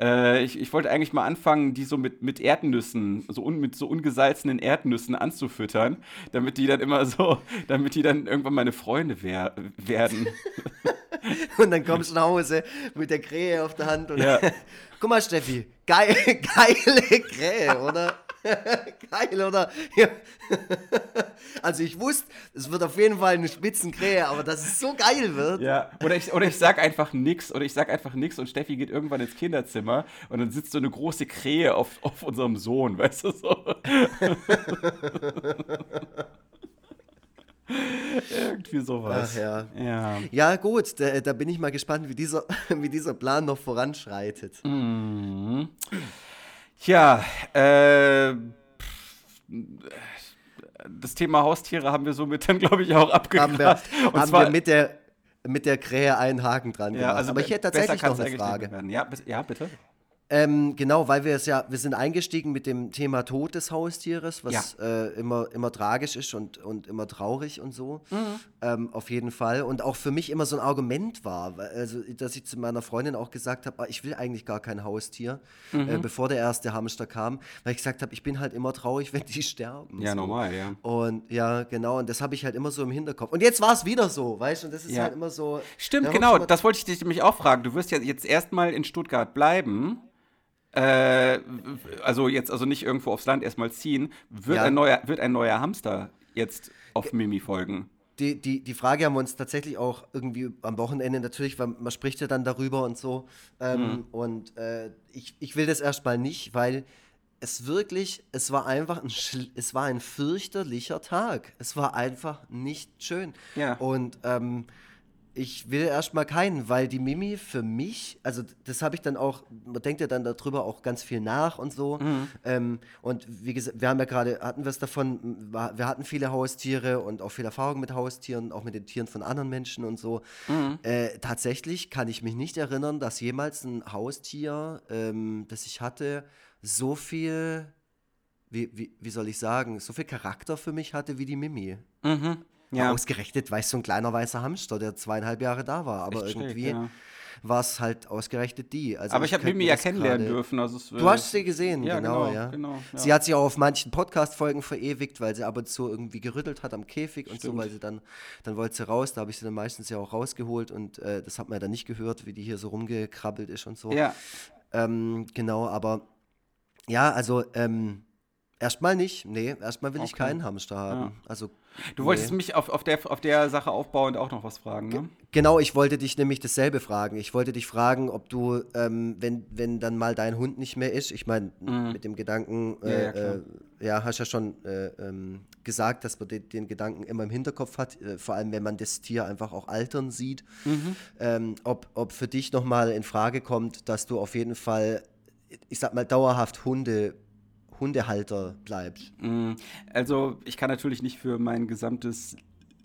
Äh, ich, ich wollte eigentlich mal anfangen, die so mit, mit Erdnüssen, so un, mit so ungesalzenen Erdnüssen anzufüttern, damit die dann immer so, damit die dann irgendwann meine Freunde wer werden. und dann kommst du nach Hause mit der Krähe auf der Hand und ja. guck mal, Steffi, geil, geile Krähe, oder? Geil, oder? Ja. Also ich wusste, es wird auf jeden Fall eine Spitzenkrähe, aber dass es so geil wird. Ja, oder ich, oder ich sag einfach nix, oder ich sag einfach nix und Steffi geht irgendwann ins Kinderzimmer und dann sitzt so eine große Krähe auf, auf unserem Sohn, weißt du so. Irgendwie sowas. Ach ja. Ja, ja gut, da, da, bin ich mal gespannt, wie dieser, wie dieser Plan noch voranschreitet. Mhm. Ja, äh, das Thema Haustiere haben wir somit dann, glaube ich, auch abgegrast. Haben wir, haben wir mit, der, mit der Krähe einen Haken dran ja, Also Aber ich hätte tatsächlich noch eine Frage. Ja, ja, bitte. Ähm, genau, weil wir es ja, wir sind eingestiegen mit dem Thema Tod des Haustieres, was ja. äh, immer, immer tragisch ist und, und immer traurig und so. Mhm. Ähm, auf jeden Fall. Und auch für mich immer so ein Argument war, also dass ich zu meiner Freundin auch gesagt habe, ah, ich will eigentlich gar kein Haustier, äh, mhm. äh, bevor der erste Hamster kam, weil ich gesagt habe, ich bin halt immer traurig, wenn die sterben. Ja, so. normal, ja. Und ja, genau, und das habe ich halt immer so im Hinterkopf. Und jetzt war es wieder so, weißt du, und das ist ja. halt immer so. Stimmt, genau, das wollte ich dich nämlich auch fragen. Du wirst ja jetzt erstmal in Stuttgart bleiben. Äh, also jetzt also nicht irgendwo aufs Land erstmal ziehen. Wird, ja. ein, neuer, wird ein neuer Hamster jetzt auf Mimi folgen? Die, die, die Frage haben wir uns tatsächlich auch irgendwie am Wochenende natürlich, weil man spricht ja dann darüber und so. Ähm, mhm. Und äh, ich, ich will das erstmal nicht, weil es wirklich, es war einfach ein, es war ein fürchterlicher Tag. Es war einfach nicht schön. Ja. Und ähm, ich will erstmal keinen, weil die Mimi für mich, also das habe ich dann auch, man denkt ja dann darüber auch ganz viel nach und so. Mhm. Ähm, und wie gesagt, wir haben ja gerade, hatten wir es davon, wir hatten viele Haustiere und auch viel Erfahrung mit Haustieren, auch mit den Tieren von anderen Menschen und so. Mhm. Äh, tatsächlich kann ich mich nicht erinnern, dass jemals ein Haustier, ähm, das ich hatte, so viel, wie, wie, wie soll ich sagen, so viel Charakter für mich hatte wie die Mimi. Mhm. Ja. Ausgerechnet, weil so ein kleiner weißer Hamster, der zweieinhalb Jahre da war. Aber Echt irgendwie, ja. war es halt ausgerechnet die. Also Aber ich, habe Mimi ja kennenlernen grade, dürfen. Also du hast sie gesehen, ja, genau, genau, ja. genau, ja. Sie hat sich auch auf manchen Podcast-Folgen verewigt, weil sie ab und zu irgendwie gerüttelt hat am Käfig und so, Stimmt. weil sie dann, dann wollte sie raus, da habe ich sie dann meistens ja auch rausgeholt und äh, das hat man ja dann nicht gehört, wie die hier so rumgekrabbelt ist und so. Ja, Ähm, genau, aber ja, also ähm, erstmal nicht. Nee, erstmal will ich Okay. keinen Hamster haben. Ja. Also du wolltest nee. mich auf, auf, der, auf der Sache aufbauend auch noch was fragen, ne? Genau, ich wollte dich nämlich dasselbe fragen. Ich wollte dich fragen, ob du, ähm, wenn, wenn dann mal dein Hund nicht mehr ist, ich meine, mit dem Gedanken, Mhm. Ja, ja, äh, äh, ja, hast ja schon äh, ähm, gesagt, dass man den, den Gedanken immer im Hinterkopf hat, äh, vor allem wenn man das Tier einfach auch altern sieht, Mhm. ähm, ob, ob für dich nochmal in Frage kommt, dass du auf jeden Fall, ich sag mal, dauerhaft Hunde, Hundehalter bleibst. Mm, Also, ich kann natürlich nicht für mein gesamtes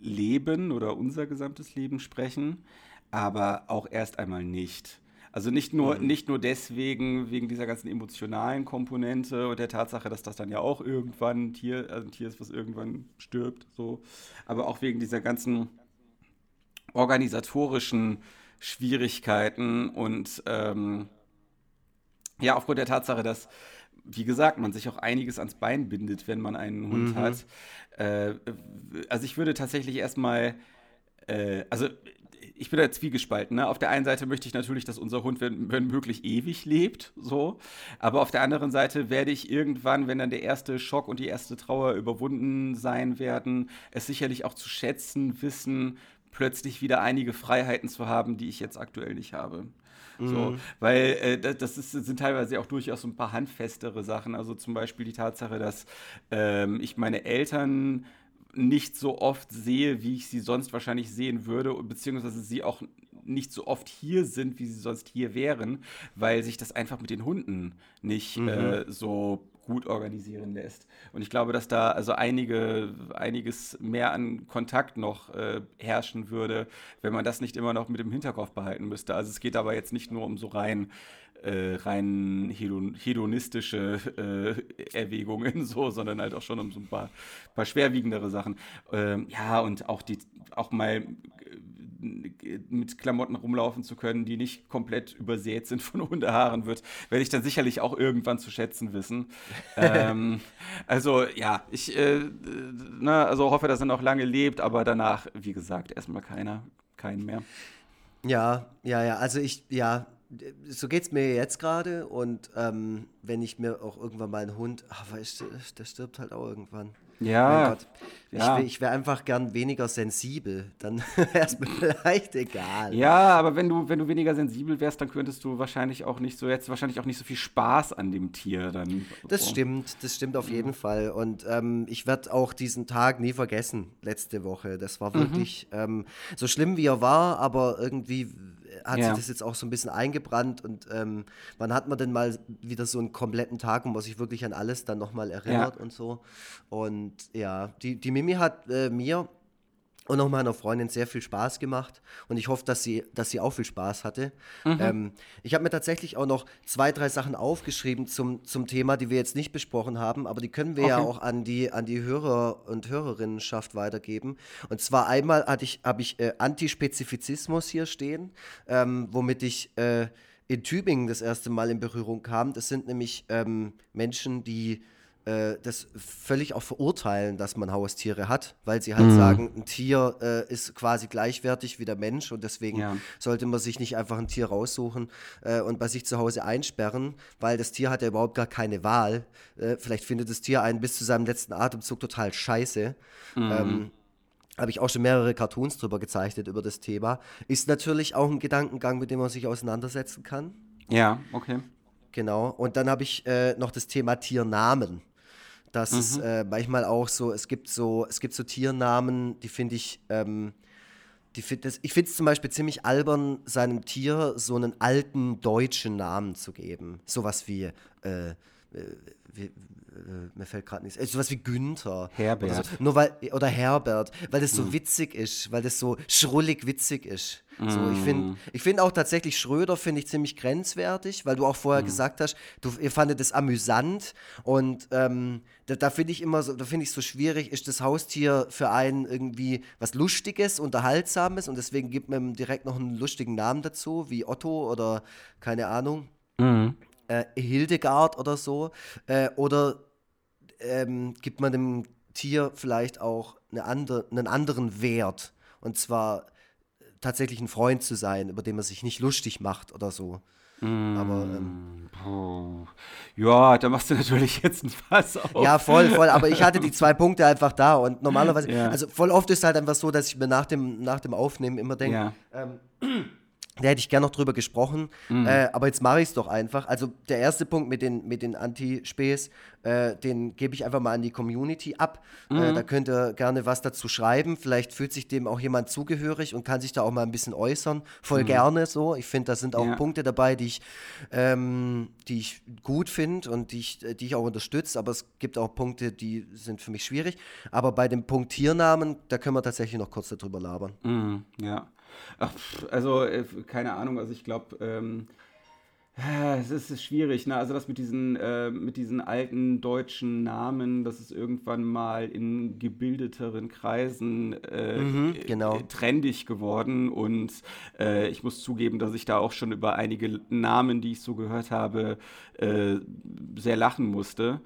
Leben oder unser gesamtes Leben sprechen, aber auch erst einmal nicht. Also nicht nur, nicht nur deswegen, wegen dieser ganzen emotionalen Komponente und der Tatsache, dass das dann ja auch irgendwann ein Tier, also ein Tier ist, was irgendwann stirbt, so, aber auch wegen dieser ganzen organisatorischen Schwierigkeiten und ähm, ja, aufgrund der Tatsache, dass, wie gesagt, man sich auch einiges ans Bein bindet, wenn man einen Hund hat. Äh, also ich würde tatsächlich erstmal, äh, also ich bin da zwiegespalten. Ne? Auf der einen Seite möchte ich natürlich, dass unser Hund, wenn, wenn möglich, ewig lebt, so. Aber auf der anderen Seite werde ich irgendwann, wenn dann der erste Schock und die erste Trauer überwunden sein werden, es sicherlich auch zu schätzen wissen, plötzlich wieder einige Freiheiten zu haben, die ich jetzt aktuell nicht habe. So, weil äh, das, das ist, sind teilweise auch durchaus so ein paar handfestere Sachen. Also zum Beispiel die Tatsache, dass ähm, ich meine Eltern nicht so oft sehe, wie ich sie sonst wahrscheinlich sehen würde, beziehungsweise sie auch nicht so oft hier sind, wie sie sonst hier wären, weil sich das einfach mit den Hunden nicht äh, so gut organisieren lässt. Und ich glaube, dass da also einige, einiges mehr an Kontakt noch äh, herrschen würde, wenn man das nicht immer noch mit im Hinterkopf behalten müsste. Also es geht aber jetzt nicht nur um so rein äh, rein hedon hedonistische äh, Erwägungen, so, sondern halt auch schon um so ein paar, paar schwerwiegendere Sachen. Ähm, ja, und auch die, auch mal äh, mit Klamotten rumlaufen zu können, die nicht komplett übersät sind von Hundehaaren, wird, werde ich dann sicherlich auch irgendwann zu schätzen wissen. ähm, also ja, ich äh, na, also hoffe, dass er noch lange lebt, aber danach, wie gesagt, erstmal keiner, keinen mehr. Ja, ja, ja. Also ich, ja, so geht es mir jetzt gerade. Und ähm, wenn ich mir auch irgendwann mal einen Hund, weißt du, der stirbt halt auch irgendwann. Ja. Ich, ja. ich wäre einfach gern weniger sensibel. Dann wäre es mir vielleicht egal. Ja, aber wenn du, wenn du weniger sensibel wärst, dann könntest du wahrscheinlich auch nicht so, jetzt wahrscheinlich auch nicht so viel Spaß an dem Tier dann. Das so. stimmt, das stimmt auf jeden Fall. Und ähm, ich werde auch diesen Tag nie vergessen, letzte Woche. Das Mhm. war wirklich ähm, so schlimm, wie er war, aber irgendwie hat Ja. sich das jetzt auch so ein bisschen eingebrannt. Und ähm, wann hat man denn mal wieder so einen kompletten Tag, wo man sich wirklich an alles dann nochmal erinnert und so. Und ja, die, die Mimi hat äh, mir und auch meiner Freundin sehr viel Spaß gemacht und ich hoffe, dass sie, dass sie auch viel Spaß hatte. Ähm, ich habe mir tatsächlich auch noch zwei, drei Sachen aufgeschrieben zum, zum Thema, die wir jetzt nicht besprochen haben, aber die können wir ja Okay. auch an die, an die Hörer und Hörerinnenschaft weitergeben. Und zwar einmal hatte ich, habe ich äh, Antispezifizismus hier stehen, ähm, womit ich äh, in Tübingen das erste Mal in Berührung kam. Das sind nämlich ähm, Menschen, die äh, das völlig auch verurteilen, dass man Haustiere hat, weil sie halt sagen, ein Tier äh, ist quasi gleichwertig wie der Mensch und deswegen Ja. sollte man sich nicht einfach ein Tier raussuchen äh, und bei sich zu Hause einsperren, weil das Tier hat ja überhaupt gar keine Wahl. Äh, vielleicht findet das Tier einen bis zu seinem letzten Atemzug total scheiße. Ähm, habe ich auch schon mehrere Cartoons drüber gezeichnet über das Thema. Ist natürlich auch ein Gedankengang, mit dem man sich auseinandersetzen kann. Ja, okay. Genau. Und dann habe ich äh, noch das Thema Tiernamen. Das ist äh, manchmal auch so, es gibt so, es gibt so Tiernamen, die finde ich, ähm, die find, das, ich finde es zum Beispiel ziemlich albern, seinem Tier so einen alten deutschen Namen zu geben. Sowas wie, äh, äh, mir fällt gerade nichts. Äh, sowas wie Günther. Herbert. Oder, so. Nur weil, oder Herbert, weil das so mhm. witzig ist, weil das so schrullig witzig ist. So, ich finde mhm. ich find auch tatsächlich Schröder finde ich ziemlich grenzwertig, weil du auch vorher mhm. gesagt hast, du, ihr fandet das amüsant und ähm, da, da finde ich immer so, da finde ich so schwierig, ist das Haustier für einen irgendwie was Lustiges, Unterhaltsames und deswegen gibt man direkt noch einen lustigen Namen dazu, wie Otto oder keine Ahnung, mhm. Äh, Hildegard oder so. Äh, oder ähm, gibt man dem Tier vielleicht auch eine andere, einen anderen Wert und zwar tatsächlich ein Freund zu sein, über den man sich nicht lustig macht oder so. Mm. Aber ähm, ja, da machst du natürlich jetzt ein Fass auf. Ja, voll, voll. Aber ich hatte die zwei Punkte einfach da und normalerweise, ja. also voll oft ist halt einfach so, dass ich mir nach dem, nach dem Aufnehmen immer denke, ja. ähm, da hätte ich gerne noch drüber gesprochen, mhm. äh, aber jetzt mache ich es doch einfach. Also der erste Punkt mit den, mit den Anti-Späß, äh, den gebe ich einfach mal an die Community ab. Äh, mhm. Äh, da könnt ihr gerne was dazu schreiben. Vielleicht fühlt sich dem auch jemand zugehörig und kann sich da auch mal ein bisschen äußern. Voll mhm. gerne so. Ich finde, da sind auch ja. Punkte dabei, die ich, ähm, die ich gut finde und die ich, die ich auch unterstütze. Aber es gibt auch Punkte, die sind für mich schwierig. Aber bei dem Punkt Tiernamen, da können wir tatsächlich noch kurz darüber labern. Mhm. Ja. Ach, also, äh, keine Ahnung, also ich glaube, ähm, es ist schwierig, ne? Also das mit diesen, äh, mit diesen alten deutschen Namen, das ist irgendwann mal in gebildeteren Kreisen äh, mhm, genau. trendig geworden. Und äh, ich muss zugeben, dass ich da auch schon über einige Namen, die ich so gehört habe, äh, sehr lachen musste.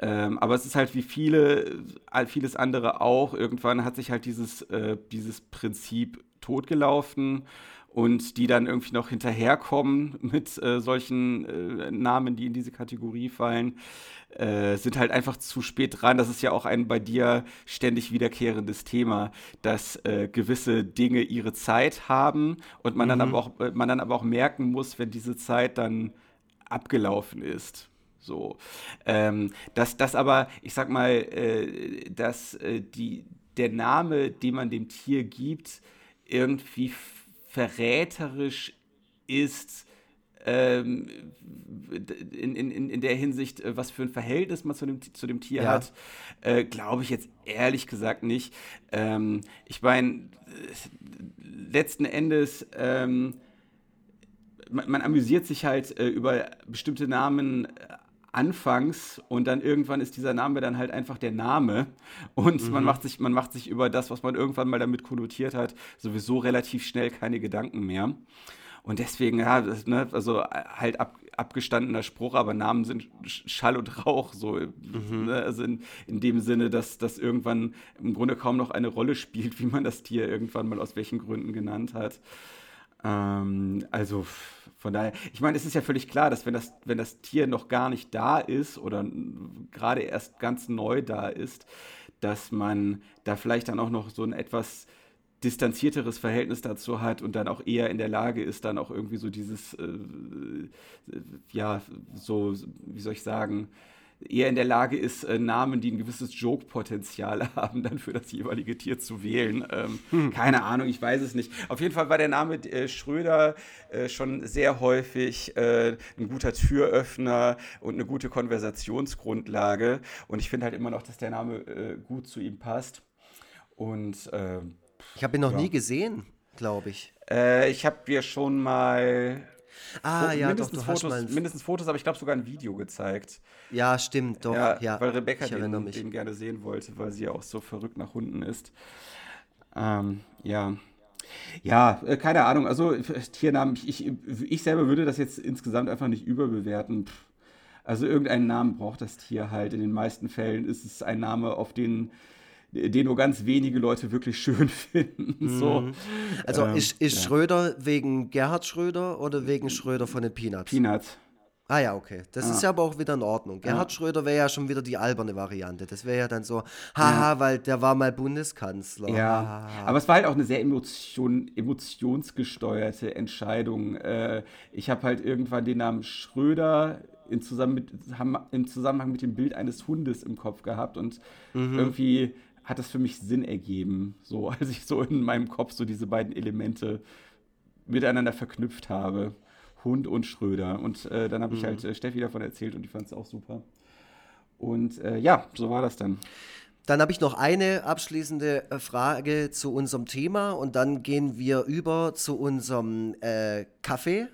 Ähm, aber es ist halt wie viele, vieles andere auch. Irgendwann hat sich halt dieses, äh, dieses Prinzip totgelaufen und die dann irgendwie noch hinterherkommen mit äh, solchen äh, Namen, die in diese Kategorie fallen, äh, sind halt einfach zu spät dran. Das ist ja auch ein bei dir ständig wiederkehrendes Thema, dass äh, gewisse Dinge ihre Zeit haben und man, mhm. dann aber auch, äh, man dann aber auch merken muss, wenn diese Zeit dann abgelaufen ist. So, ähm, dass das aber, ich sag mal, äh, dass die, der Name, den man dem Tier gibt, irgendwie verräterisch ist, ähm, in, in, in der Hinsicht, äh, was für ein Verhältnis man zu dem, zu dem Tier ja. hat, äh, glaube ich jetzt ehrlich gesagt nicht. Ähm, ich meine, letzten Endes, ähm, man, man, amüsiert sich halt äh, über bestimmte Namen anfangs und dann irgendwann ist dieser Name dann halt einfach der Name und mhm. man, macht sich, man macht sich über das, was man irgendwann mal damit konnotiert hat, sowieso relativ schnell keine Gedanken mehr. Und deswegen, ja, das, ne, also halt ab, abgestandener Spruch, aber Namen sind Schall und Rauch, so, mhm. ne, also in, in dem Sinne, dass das irgendwann im Grunde kaum noch eine Rolle spielt, wie man das Tier irgendwann mal aus welchen Gründen genannt hat. Ähm, also von daher, ich meine, es ist ja völlig klar, dass wenn das, wenn das Tier noch gar nicht da ist oder gerade erst ganz neu da ist, dass man da vielleicht dann auch noch so ein etwas distanzierteres Verhältnis dazu hat und dann auch eher in der Lage ist, dann auch irgendwie so dieses, äh, ja, so, wie soll ich sagen, eher in der Lage ist, äh, Namen, die ein gewisses Joke-Potenzial haben, dann für das jeweilige Tier zu wählen. Ähm, hm. Keine Ahnung, ich weiß es nicht. Auf jeden Fall war der Name äh, Schröder äh, schon sehr häufig äh, ein guter Türöffner und eine gute Konversationsgrundlage. Und ich finde halt immer noch, dass der Name äh, gut zu ihm passt. Und ähm, ich habe ihn noch ja. nie gesehen, glaube ich. Äh, ich habe dir schon mal Ah, ja, mindestens doch, Fotos, hast mindestens Fotos, aber ich glaube sogar ein Video gezeigt. Ja, stimmt, doch. Ja, ja weil Rebecca den, den, gerne sehen wollte, weil sie ja auch so verrückt nach Hunden ist. Ähm, ja. Ja, äh, keine Ahnung. Also Tiernamen, ich, ich selber würde das jetzt insgesamt einfach nicht überbewerten. Also irgendeinen Namen braucht das Tier halt. In den meisten Fällen ist es ein Name, auf den den nur ganz wenige Leute wirklich schön finden. So. Mhm. Also ähm, ist, ist ja. Schröder wegen Gerhard Schröder oder wegen Schröder von den Peanuts? Peanuts. Ah ja, okay. Das ah. ist ja aber auch wieder in Ordnung. Gerhard ja. Schröder wäre ja schon wieder die alberne Variante. Das wäre ja dann so, haha, ja. weil der war mal Bundeskanzler. Ja, aber es war halt auch eine sehr emotion, emotionsgesteuerte Entscheidung. Äh, ich habe halt irgendwann den Namen Schröder in zusammen mit, im Zusammenhang mit dem Bild eines Hundes im Kopf gehabt und mhm. irgendwie hat das für mich Sinn ergeben, so als ich so in meinem Kopf so diese beiden Elemente miteinander verknüpft habe. Hund und Schröder. Und äh, dann habe ich halt mhm. äh, Steffi davon erzählt und die fand es auch super. Und äh, ja, so war das dann. Dann habe ich noch eine abschließende äh, Frage zu unserem Thema und dann gehen wir über zu unserem äh, Kaffee.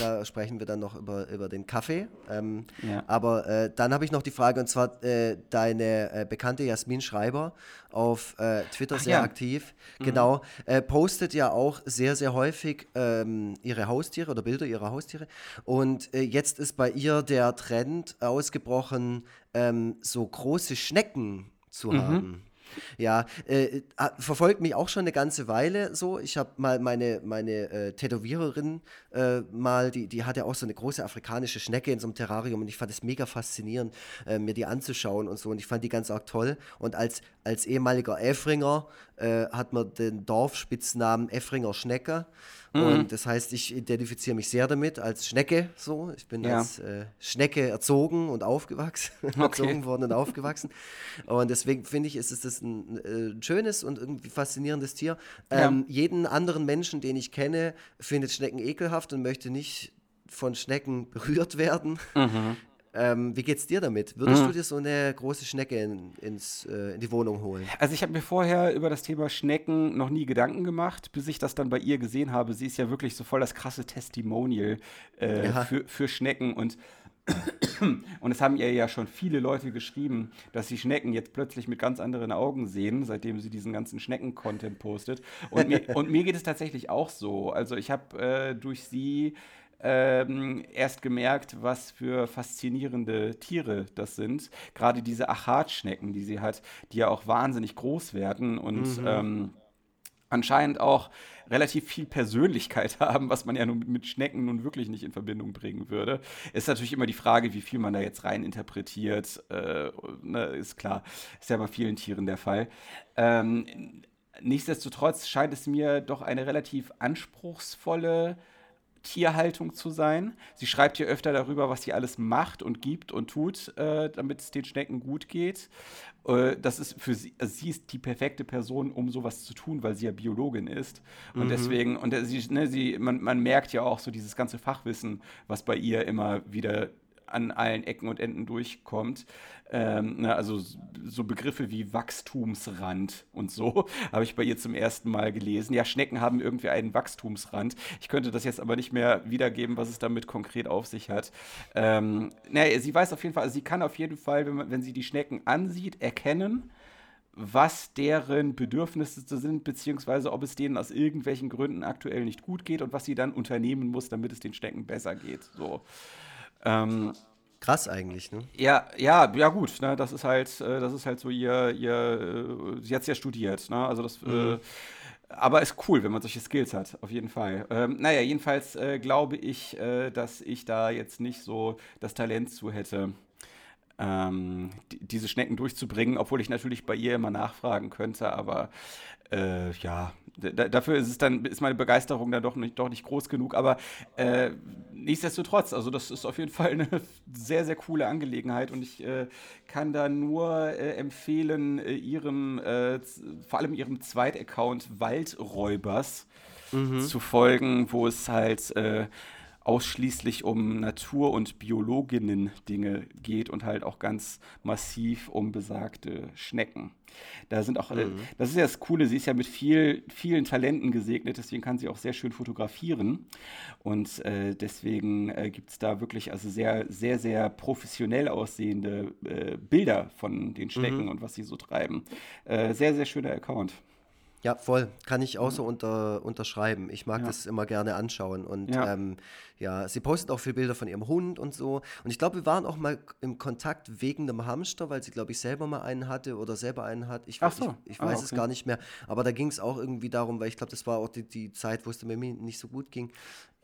Da sprechen wir dann noch über, über den Kaffee. Ähm, ja. Aber äh, dann habe ich noch die Frage, und zwar äh, deine äh, bekannte Jasmin Schreiber auf äh, Twitter Ach, sehr ja. aktiv. Mhm. Genau. Äh, postet ja auch sehr, sehr häufig ähm, ihre Haustiere oder Bilder ihrer Haustiere. Und äh, jetzt ist bei ihr der Trend ausgebrochen, ähm, so große Schnecken zu mhm. haben. Ja, äh, verfolgt mich auch schon eine ganze Weile so. Ich habe mal meine, meine äh, Tätowiererin äh, mal, die, die hatte auch so eine große afrikanische Schnecke in so einem Terrarium und ich fand es mega faszinierend, äh, mir die anzuschauen und so. Und ich fand die ganz arg toll. Und als, als ehemaliger Effringer äh, hat man den Dorfspitznamen Effringer Schnecke. Mhm. Und das heißt, ich identifiziere mich sehr damit als Schnecke. So, ich bin ja. als äh, Schnecke erzogen und aufgewachsen, okay. erzogen worden und aufgewachsen. Und deswegen finde ich, ist es das ein, ein, äh, schönes und irgendwie faszinierendes Tier. Ähm, ja. Jeden anderen Menschen, den ich kenne, findet Schnecken ekelhaft und möchte nicht von Schnecken berührt werden. Mhm. Ähm, wie geht's dir damit? Würdest mhm. du dir so eine große Schnecke in, ins, äh, in die Wohnung holen? Also ich habe mir vorher über das Thema Schnecken noch nie Gedanken gemacht, bis ich das dann bei ihr gesehen habe. Sie ist ja wirklich so voll das krasse Testimonial äh, ja. für, für Schnecken und und es haben ihr ja schon viele Leute geschrieben, dass sie Schnecken jetzt plötzlich mit ganz anderen Augen sehen, seitdem sie diesen ganzen Schnecken-Content postet. Und mir, und mir geht es tatsächlich auch so. Also ich habe äh, durch sie ähm, erst gemerkt, was für faszinierende Tiere das sind. Gerade diese Achatschnecken, die sie hat, die ja auch wahnsinnig groß werden und mhm. ähm, anscheinend auch relativ viel Persönlichkeit haben, was man ja nun mit Schnecken nun wirklich nicht in Verbindung bringen würde. Ist natürlich immer die Frage, wie viel man da jetzt rein interpretiert. Äh, ne, ist klar, ist ja bei vielen Tieren der Fall. Ähm, nichtsdestotrotz scheint es mir doch eine relativ anspruchsvolle Tierhaltung zu sein. Sie schreibt hier öfter darüber, was sie alles macht und gibt und tut, äh, damit es den Schnecken gut geht. Äh, das ist für sie, also sie ist die perfekte Person, um sowas zu tun, weil sie ja Biologin ist. Und mhm. deswegen, und sie, ne, sie, man, man merkt ja auch so dieses ganze Fachwissen, was bei ihr immer wieder an allen Ecken und Enden durchkommt. Ähm, ne, also so Begriffe wie Wachstumsrand und so habe ich bei ihr zum ersten Mal gelesen. Ja, Schnecken haben irgendwie einen Wachstumsrand. Ich könnte das jetzt aber nicht mehr wiedergeben, was es damit konkret auf sich hat. Ähm, ne, sie weiß auf jeden Fall, also sie kann auf jeden Fall, wenn, man, wenn sie die Schnecken ansieht, erkennen, was deren Bedürfnisse sind, beziehungsweise ob es denen aus irgendwelchen Gründen aktuell nicht gut geht und was sie dann unternehmen muss, damit es den Schnecken besser geht. So. Ähm, Krass eigentlich, ne? Ja, ja, ja gut, ne, das ist halt, äh, das ist halt so ihr, ihr, äh, sie hat es ja studiert, ne? Also das, äh, mhm. äh, aber ist cool, wenn man solche Skills hat, auf jeden Fall. Ähm, naja, jedenfalls äh, glaube ich, äh, dass ich da jetzt nicht so das Talent zu hätte, ähm, die, diese Schnecken durchzubringen, obwohl ich natürlich bei ihr immer nachfragen könnte, aber äh, dafür ist es dann, ist meine Begeisterung dann doch nicht, doch nicht groß genug, aber äh, nichtsdestotrotz, also das ist auf jeden Fall eine sehr, sehr coole Angelegenheit und ich äh, kann da nur äh, empfehlen, äh, ihrem, äh, vor allem ihrem Zweitaccount Waldräubers mhm. zu folgen, wo es halt ausschließlich um Natur- und Biologinnen-Dinge geht und halt auch ganz massiv um besagte Schnecken. Da sind auch, äh, mhm. das ist ja das Coole, sie ist ja mit viel, vielen Talenten gesegnet, deswegen kann sie auch sehr schön fotografieren. Und äh, deswegen äh, gibt es da wirklich also sehr, sehr, sehr professionell aussehende äh, Bilder von den Schnecken mhm. und was sie so treiben. Äh, sehr, sehr schöner Account. Ja, voll. Kann ich auch so unter, unterschreiben. Ich mag ja. das immer gerne anschauen. Und ja. Ähm, ja, sie postet auch viele Bilder von ihrem Hund und so. Und ich glaube, wir waren auch mal im Kontakt wegen einem Hamster, weil sie, glaube ich, selber mal einen hatte oder selber einen hat. Ich, so. ich, ich ah, weiß okay. es gar nicht mehr. Aber da ging es auch irgendwie darum, weil ich glaube, das war auch die, die Zeit, wo es mir nicht so gut ging.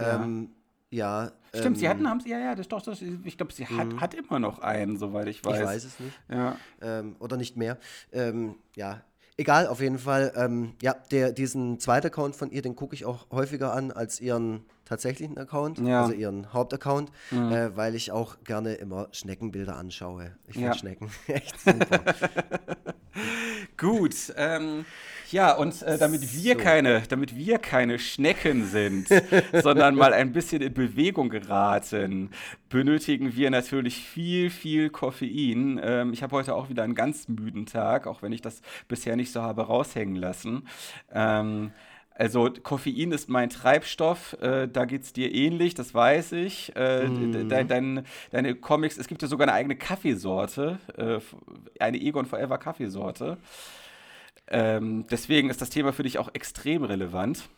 Ja. Ähm, ja. Stimmt, ähm, sie hatten, haben sie, ja, ja, das doch, das, ich glaube, sie hat, mhm. hat immer noch einen, soweit ich weiß. Ich weiß es nicht. Ja. Ähm, oder nicht mehr. Ähm, ja, Egal, auf jeden Fall. Ähm, ja, der, diesen zweiten Account von ihr, den gucke ich auch häufiger an als ihren tatsächlichen Account, ja. also ihren Hauptaccount, mhm. äh, weil ich auch gerne immer Schneckenbilder anschaue. Ich finde ja. Schnecken echt super. Gut, ähm, Ja, und äh, damit wir so. keine, damit wir keine Schnecken sind, sondern mal ein bisschen in Bewegung geraten, benötigen wir natürlich viel, viel Koffein. Ähm, ich habe heute auch wieder einen ganz müden Tag, auch wenn ich das bisher nicht so habe raushängen lassen. Ähm, also Koffein ist mein Treibstoff, äh, da geht es dir ähnlich, das weiß ich. Äh, mm. de, de, deine Comics, es gibt ja sogar eine eigene Kaffeesorte, äh, eine Egon Forever Kaffeesorte. Ähm, deswegen ist das Thema für dich auch extrem relevant.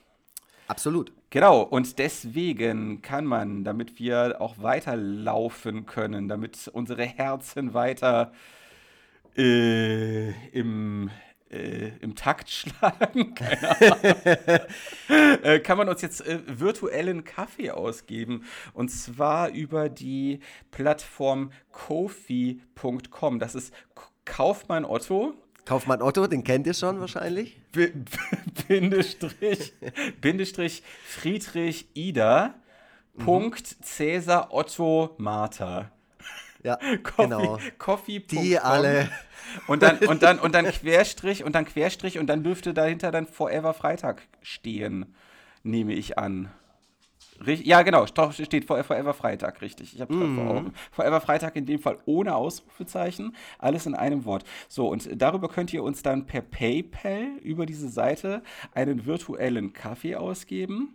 Absolut. Genau, und deswegen kann man, damit wir auch weiterlaufen können, damit unsere Herzen weiter äh, im äh, im Takt schlagen. äh, kann man uns jetzt äh, virtuellen Kaffee ausgeben. Und zwar über die Plattform kofi.com. Das ist Kaufmann Otto. Kaufmann Otto, den kennt ihr schon wahrscheinlich. B Bindestrich, Bindestrich Friedrich Ida. Mhm. Punkt Cäsar Otto Martha. Ja, Coffee, genau. Coffee. Die alle. Und dann, und, dann, und dann Querstrich und dann Querstrich und dann dürfte dahinter dann Forever Freitag stehen, nehme ich an. Ja, genau, steht Forever Freitag, richtig. Ich habe mm. vor Augen. Forever Freitag in dem Fall ohne Ausrufezeichen, alles in einem Wort. So, und darüber könnt ihr uns dann per PayPal über diese Seite einen virtuellen Kaffee ausgeben.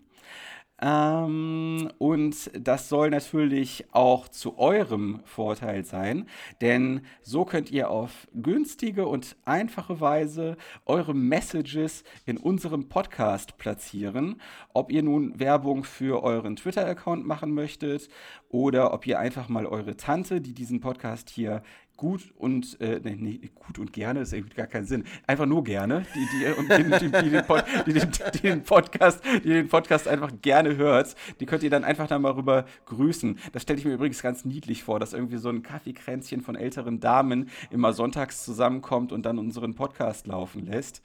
Ähm, und das soll natürlich auch zu eurem Vorteil sein, denn so könnt ihr auf günstige und einfache Weise eure Messages in unserem Podcast platzieren. Ob ihr nun Werbung für euren Twitter-Account machen möchtet oder ob ihr einfach mal eure Tante, die diesen Podcast hier gut und äh, nee, nee, gut und gerne ist irgendwie gar keinen Sinn. Einfach nur gerne, die, die, die, die, den, Pod, die, den, die, den Podcast, die den Podcast einfach gerne hört, die könnt ihr dann einfach da mal rüber grüßen. Das stelle ich mir übrigens ganz niedlich vor, dass irgendwie so ein Kaffeekränzchen von älteren Damen immer sonntags zusammenkommt und dann unseren Podcast laufen lässt.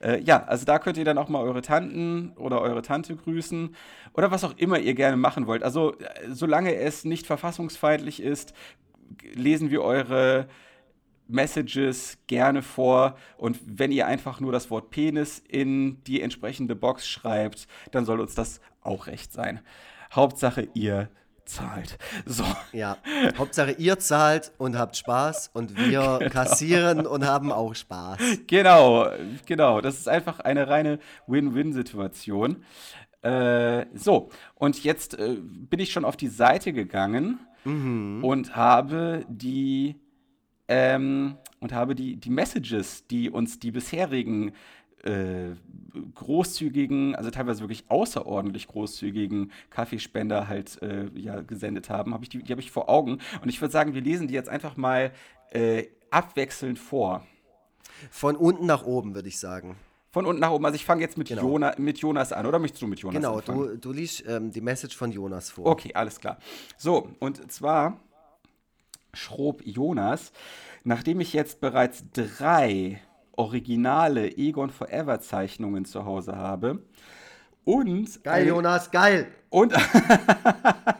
Äh, ja, also da könnt ihr dann auch mal eure Tanten oder eure Tante grüßen oder was auch immer ihr gerne machen wollt. Also äh, solange es nicht verfassungsfeindlich ist, lesen wir eure Messages gerne vor und wenn ihr einfach nur das Wort Penis in die entsprechende Box schreibt, dann soll uns das auch recht sein. Hauptsache ihr zahlt. So. Ja, Hauptsache ihr zahlt und habt Spaß und wir genau. kassieren und haben auch Spaß. Genau, genau. Das ist einfach eine reine Win-Win-Situation. Äh, so, und jetzt äh, bin ich schon auf die Seite gegangen mhm. und habe die ähm, und habe die, die Messages, die uns die bisherigen äh, großzügigen, also teilweise wirklich außerordentlich großzügigen Kaffeespender halt äh, ja, gesendet haben, habe ich die, die habe ich vor Augen. Und ich würde sagen, wir lesen die jetzt einfach mal äh, abwechselnd vor. Von unten nach oben, würde ich sagen. Von unten nach oben. Also ich fange jetzt mit, genau. Jona, mit Jonas an, oder möchtest du mit Jonas genau, anfangen? Genau, du, du liest ähm, die Message von Jonas vor. Okay, alles klar. So, und zwar schrob Jonas, nachdem ich jetzt bereits drei originale Egon Forever Zeichnungen zu Hause habe und geil Jonas geil und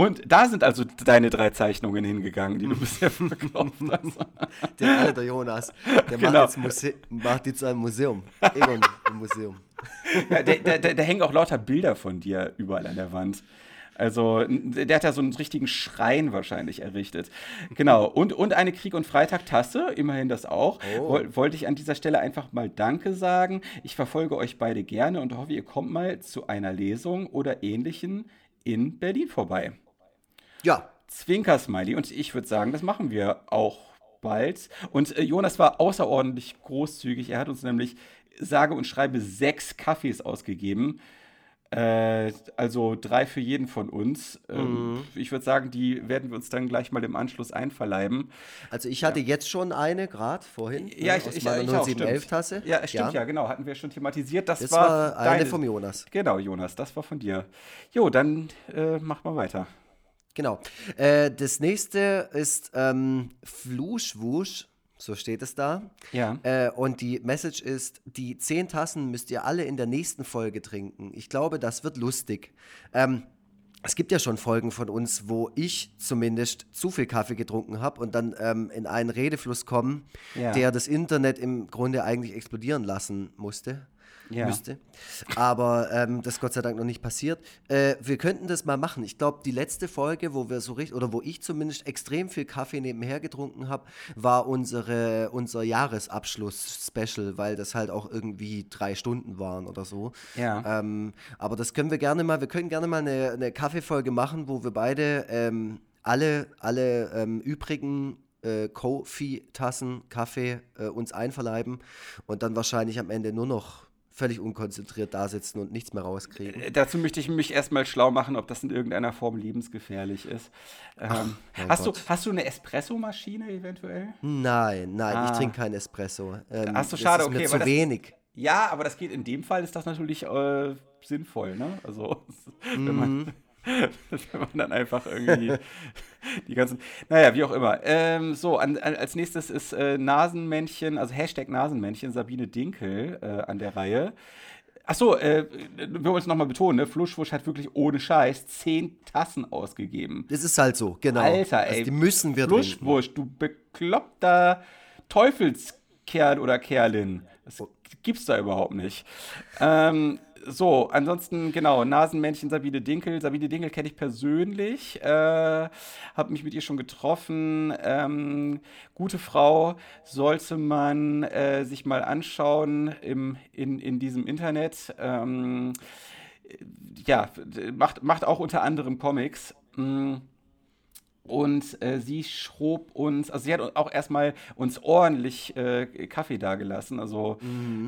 und da sind also deine drei Zeichnungen hingegangen, die du bisher verkauft hast. Der alte Jonas, der genau. macht, jetzt macht, jetzt ein Museum, Egon Museum. Ja, da hängen auch lauter Bilder von dir überall an der Wand. Also, der hat ja so einen richtigen Schrein wahrscheinlich errichtet. Genau. Und, und eine Krieg- und Freitag-Tasse, immerhin das auch. Oh. Wollte ich an dieser Stelle einfach mal Danke sagen. Ich verfolge euch beide gerne und hoffe, ihr kommt mal zu einer Lesung oder ähnlichen in Berlin vorbei. Ja. Zwinker-Smiley. Und ich würde sagen, das machen wir auch bald. Und äh, Jonas war außerordentlich großzügig. Er hat uns nämlich sage und schreibe sechs Kaffees ausgegeben. Äh, also drei für jeden von uns. Ähm, mhm. Ich würde sagen, die werden wir uns dann gleich mal im Anschluss einverleiben. Also ich hatte ja. jetzt schon eine, gerade vorhin, ja, ne, ich, aus ich, meiner 0711-Tasse. Ja, stimmt, ja. ja. genau, hatten wir schon thematisiert. Das, das war, war eine deine, vom Jonas. Genau, Jonas, das war von dir. Jo, dann äh, mach mal weiter. Genau. Äh, das nächste ist ähm, Fluschwusch so steht es da. Ja. Äh, und die Message ist: Die zehn Tassen müsst ihr alle in der nächsten Folge trinken. Ich glaube, das wird lustig. Ähm, es gibt ja schon Folgen von uns, wo ich zumindest zu viel Kaffee getrunken habe und dann ähm, in einen Redefluss komme, Ja. der das Internet im Grunde eigentlich explodieren lassen musste. Ja. Müsste. Aber ähm, das ist Gott sei Dank noch nicht passiert. Äh, wir könnten das mal machen. Ich glaube, die letzte Folge, wo wir so richtig, oder wo ich zumindest extrem viel Kaffee nebenher getrunken habe, war unsere, unser Jahresabschluss-Special, weil das halt auch irgendwie drei Stunden waren oder so. Ja. Ähm, aber das können wir gerne mal, wir können gerne mal eine, eine Kaffeefolge machen, wo wir beide ähm, alle, alle ähm, übrigen äh, Kofi-Tassen Kaffee äh, uns einverleiben und dann wahrscheinlich am Ende nur noch völlig unkonzentriert da sitzen und nichts mehr rauskriegen. Äh, Dazu möchte ich mich erstmal schlau machen, ob das in irgendeiner Form lebensgefährlich ist. Ähm, mein hast, du, hast du eine Espressomaschine eventuell? Nein, nein, ich Ah. trinke keinen Espresso. Ähm, Ach so, das schade, ist mir okay, zu das- wenig. Ja, aber das geht in dem Fall, ist das natürlich äh, sinnvoll, ne? Also, wenn man, wenn man dann einfach irgendwie die ganzen. Naja, wie auch immer. Ähm, so, an, an, als nächstes ist äh, Nasenmännchen, also Hashtag Nasenmännchen, Sabine Dinkel äh, an der Reihe. Achso, äh, wir wollen es nochmal betonen, ne? Fluschwusch hat wirklich ohne Scheiß zehn Tassen ausgegeben. Das ist halt so, genau. Alter, Also ey. die müssen wir trinken. Fluschwusch, du bekloppter Teufelskerl oder Kerlin. Das gibt's da überhaupt nicht. Ähm, so, ansonsten, genau, Nasenmännchen Sabine Dinkel. Sabine Dinkel kenne ich persönlich, äh, habe mich mit ihr schon getroffen. Ähm, gute Frau, sollte man äh, sich mal anschauen im, in, in diesem Internet. Ähm, ja, macht, macht auch unter anderem Comics. Mm. Und äh, sie schob uns, also sie hat auch erstmal uns ordentlich äh, Kaffee dagelassen, also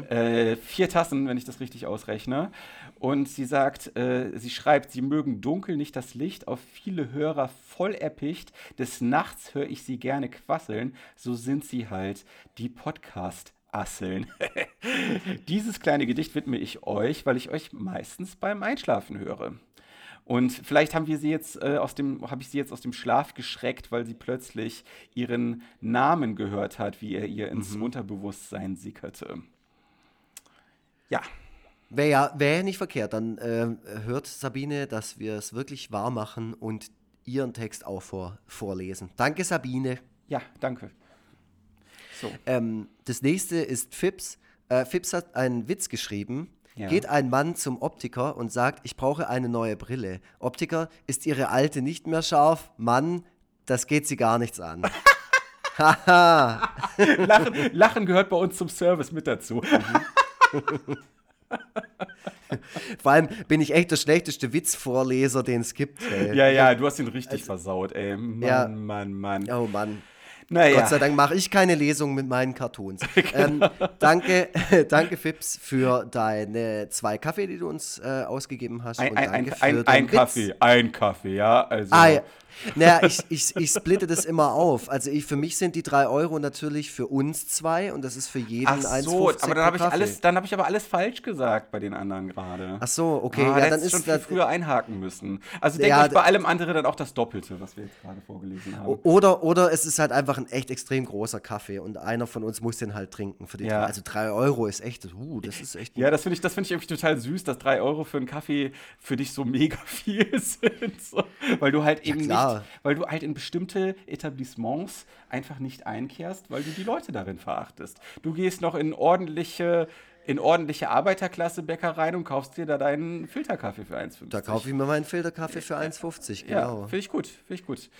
äh, vier Tassen, wenn ich das richtig ausrechne. Und sie sagt, äh, sie schreibt, sie mögen dunkel nicht das Licht, auf viele Hörer voll erpicht. Des Nachts höre ich sie gerne quasseln, so sind sie halt, die Podcast. Asseln. Dieses kleine Gedicht widme ich euch, weil ich euch meistens beim Einschlafen höre. Und vielleicht haben wir sie jetzt äh, aus dem, habe ich sie jetzt aus dem Schlaf geschreckt, weil sie plötzlich ihren Namen gehört hat, wie er ihr ins Unterbewusstsein sickerte. Ja, Wäre ja, wär nicht verkehrt. Dann ähm, hört Sabine, dass wir es wirklich wahr machen und ihren Text auch vor, vorlesen. Danke, Sabine. ja, danke. So, Ähm, das nächste ist Fips. Äh, Fips hat einen Witz geschrieben. Ja. Geht ein Mann zum Optiker und sagt, ich brauche eine neue Brille. Optiker, ist Ihre alte nicht mehr scharf? Mann, das geht Sie gar nichts an. Lachen, Lachen gehört bei uns zum Service mit dazu. Vor allem bin ich echt der schlechteste Witzvorleser, den es gibt. Ey. ja, ja, du hast ihn richtig versaut, ey. Mann, Ja. Mann, Mann. Oh Mann. Naja. Gott sei Dank mache ich keine Lesung mit meinen Cartoons. ähm, danke, danke, Fips, für deine zwei Kaffee, die du uns äh, ausgegeben hast. Ein, und ein, ein, ein. Kaffee, ein Kaffee, ja. Also, Ah, ja. Naja, ich, ich, ich splitte das immer auf. Also ich, für mich sind die drei Euro natürlich für uns zwei und das ist für jeden Ach 1,50 so, aber dann habe ich Kaffee. alles, dann habe ich aber alles falsch gesagt bei den anderen gerade. Ach so, okay. Ah, ja, da dann du schon ist viel das, früher einhaken müssen. Also denke Ja, ich bei allem anderen dann auch das Doppelte, was wir jetzt gerade vorgelesen haben. oder, oder es ist halt einfach ein echt extrem großer Kaffee und einer von uns muss den halt trinken. Für die Ja. drei, also drei Euro ist echt, uh, das ist echt Ja, das finde ich, das finde ich irgendwie total süß, dass drei Euro für einen Kaffee für dich so mega viel sind. So, weil du halt eben klar. Weil du halt in bestimmte Etablissements einfach nicht einkehrst, weil du die Leute darin verachtest. Du gehst noch in ordentliche, in ordentliche Arbeiterklasse-Bäckereien und kaufst dir da deinen Filterkaffee für 1,50. Da kaufe ich mir meinen Filterkaffee für 1,50, Ja, genau. finde ich gut, finde ich gut.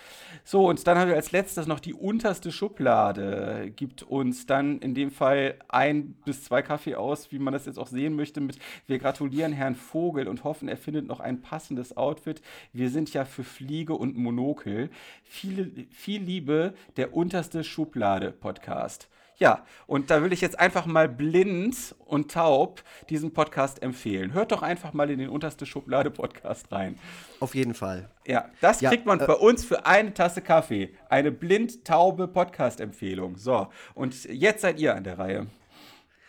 So, und dann haben wir als letztes noch die unterste Schublade. Gibt uns dann in dem Fall ein bis zwei Kaffee aus, wie man das jetzt auch sehen möchte. Mit wir gratulieren Herrn Vogel und hoffen, er findet noch ein passendes Outfit. Wir sind ja für Fliege und Monokel. Viele, viel Liebe, der unterste Schublade-Podcast. Ja, und da will ich jetzt einfach mal blind und taub diesen Podcast empfehlen. Hört doch einfach mal in den unterste Schublade-Podcast rein. Auf jeden Fall. Ja, das Ja, kriegt man äh, bei uns für eine Tasse Kaffee. Eine blind-taube Podcast-Empfehlung. So, und jetzt seid ihr an der Reihe.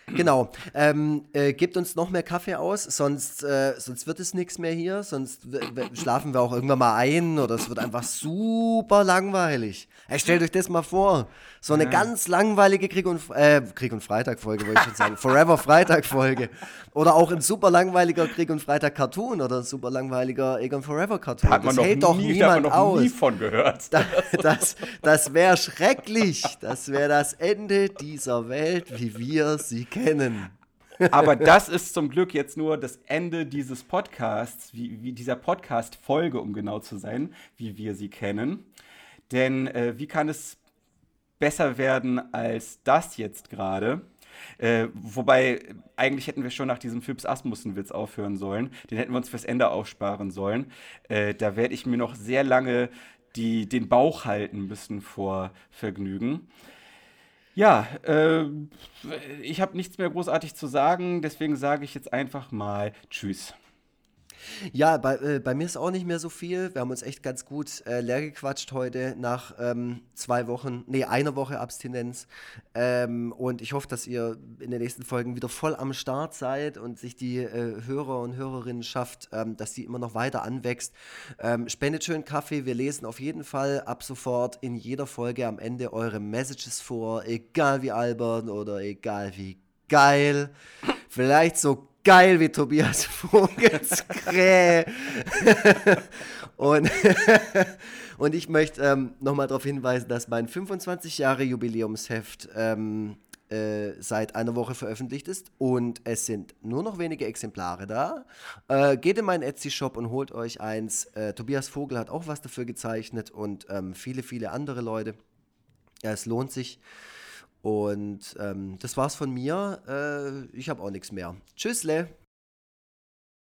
Genau. Ähm, äh, gebt uns noch mehr Kaffee aus, sonst, äh, sonst wird es nichts mehr hier. Sonst schlafen wir auch irgendwann mal ein oder es wird einfach super langweilig. Hey, stellt euch das mal vor. So eine ja. ganz langweilige Krieg und, äh, Krieg und Freitag-Folge, wollte ich schon sagen. Forever Freitag-Folge. Oder auch ein super langweiliger Krieg und Freitag-Cartoon oder ein super langweiliger Egon Forever-Cartoon. Hat man das hält nie, doch niemand hat man noch aus. nie von gehört. Das, das, das wäre schrecklich. Das wäre das Ende dieser Welt, wie wir sie kennen. Aber das ist zum Glück jetzt nur das Ende dieses Podcasts, wie, wie dieser Podcast-Folge, um genau zu sein, wie wir sie kennen. Denn äh, wie kann es besser werden als das jetzt gerade? Äh, wobei, eigentlich hätten wir schon nach diesem Phipps Asmussen-Witz aufhören sollen. Den hätten wir uns fürs Ende aufsparen sollen. Äh, da werde ich mir noch sehr lange die, den Bauch halten müssen vor Vergnügen. Ja, äh, ich habe nichts mehr großartig zu sagen, deswegen sage ich jetzt einfach mal Tschüss. Ja, bei, äh, bei mir ist auch nicht mehr so viel. Wir haben uns echt ganz gut äh, leer gequatscht heute nach ähm, zwei Wochen, nee, einer Woche Abstinenz. Ähm, und ich hoffe, dass ihr in den nächsten Folgen wieder voll am Start seid und sich die äh, Hörer und Hörerinnen schafft, ähm, dass die immer noch weiter anwächst. Ähm, spendet schön Kaffee. Wir lesen auf jeden Fall ab sofort in jeder Folge am Ende eure Messages vor, egal wie albern oder egal wie geil. Vielleicht so geil wie Tobias Vogels Krähe. und, und ich möchte ähm, nochmal darauf hinweisen, dass mein 25 Jahre Jubiläumsheft ähm, äh, seit einer Woche veröffentlicht ist und es sind nur noch wenige Exemplare da. Äh, geht in meinen Etsy-Shop und holt euch eins. Äh, Tobias Vogel hat auch was dafür gezeichnet und ähm, viele, viele andere Leute. Ja, es lohnt sich. Und ähm, das war's von mir. Äh, ich habe auch nichts mehr. Tschüssle.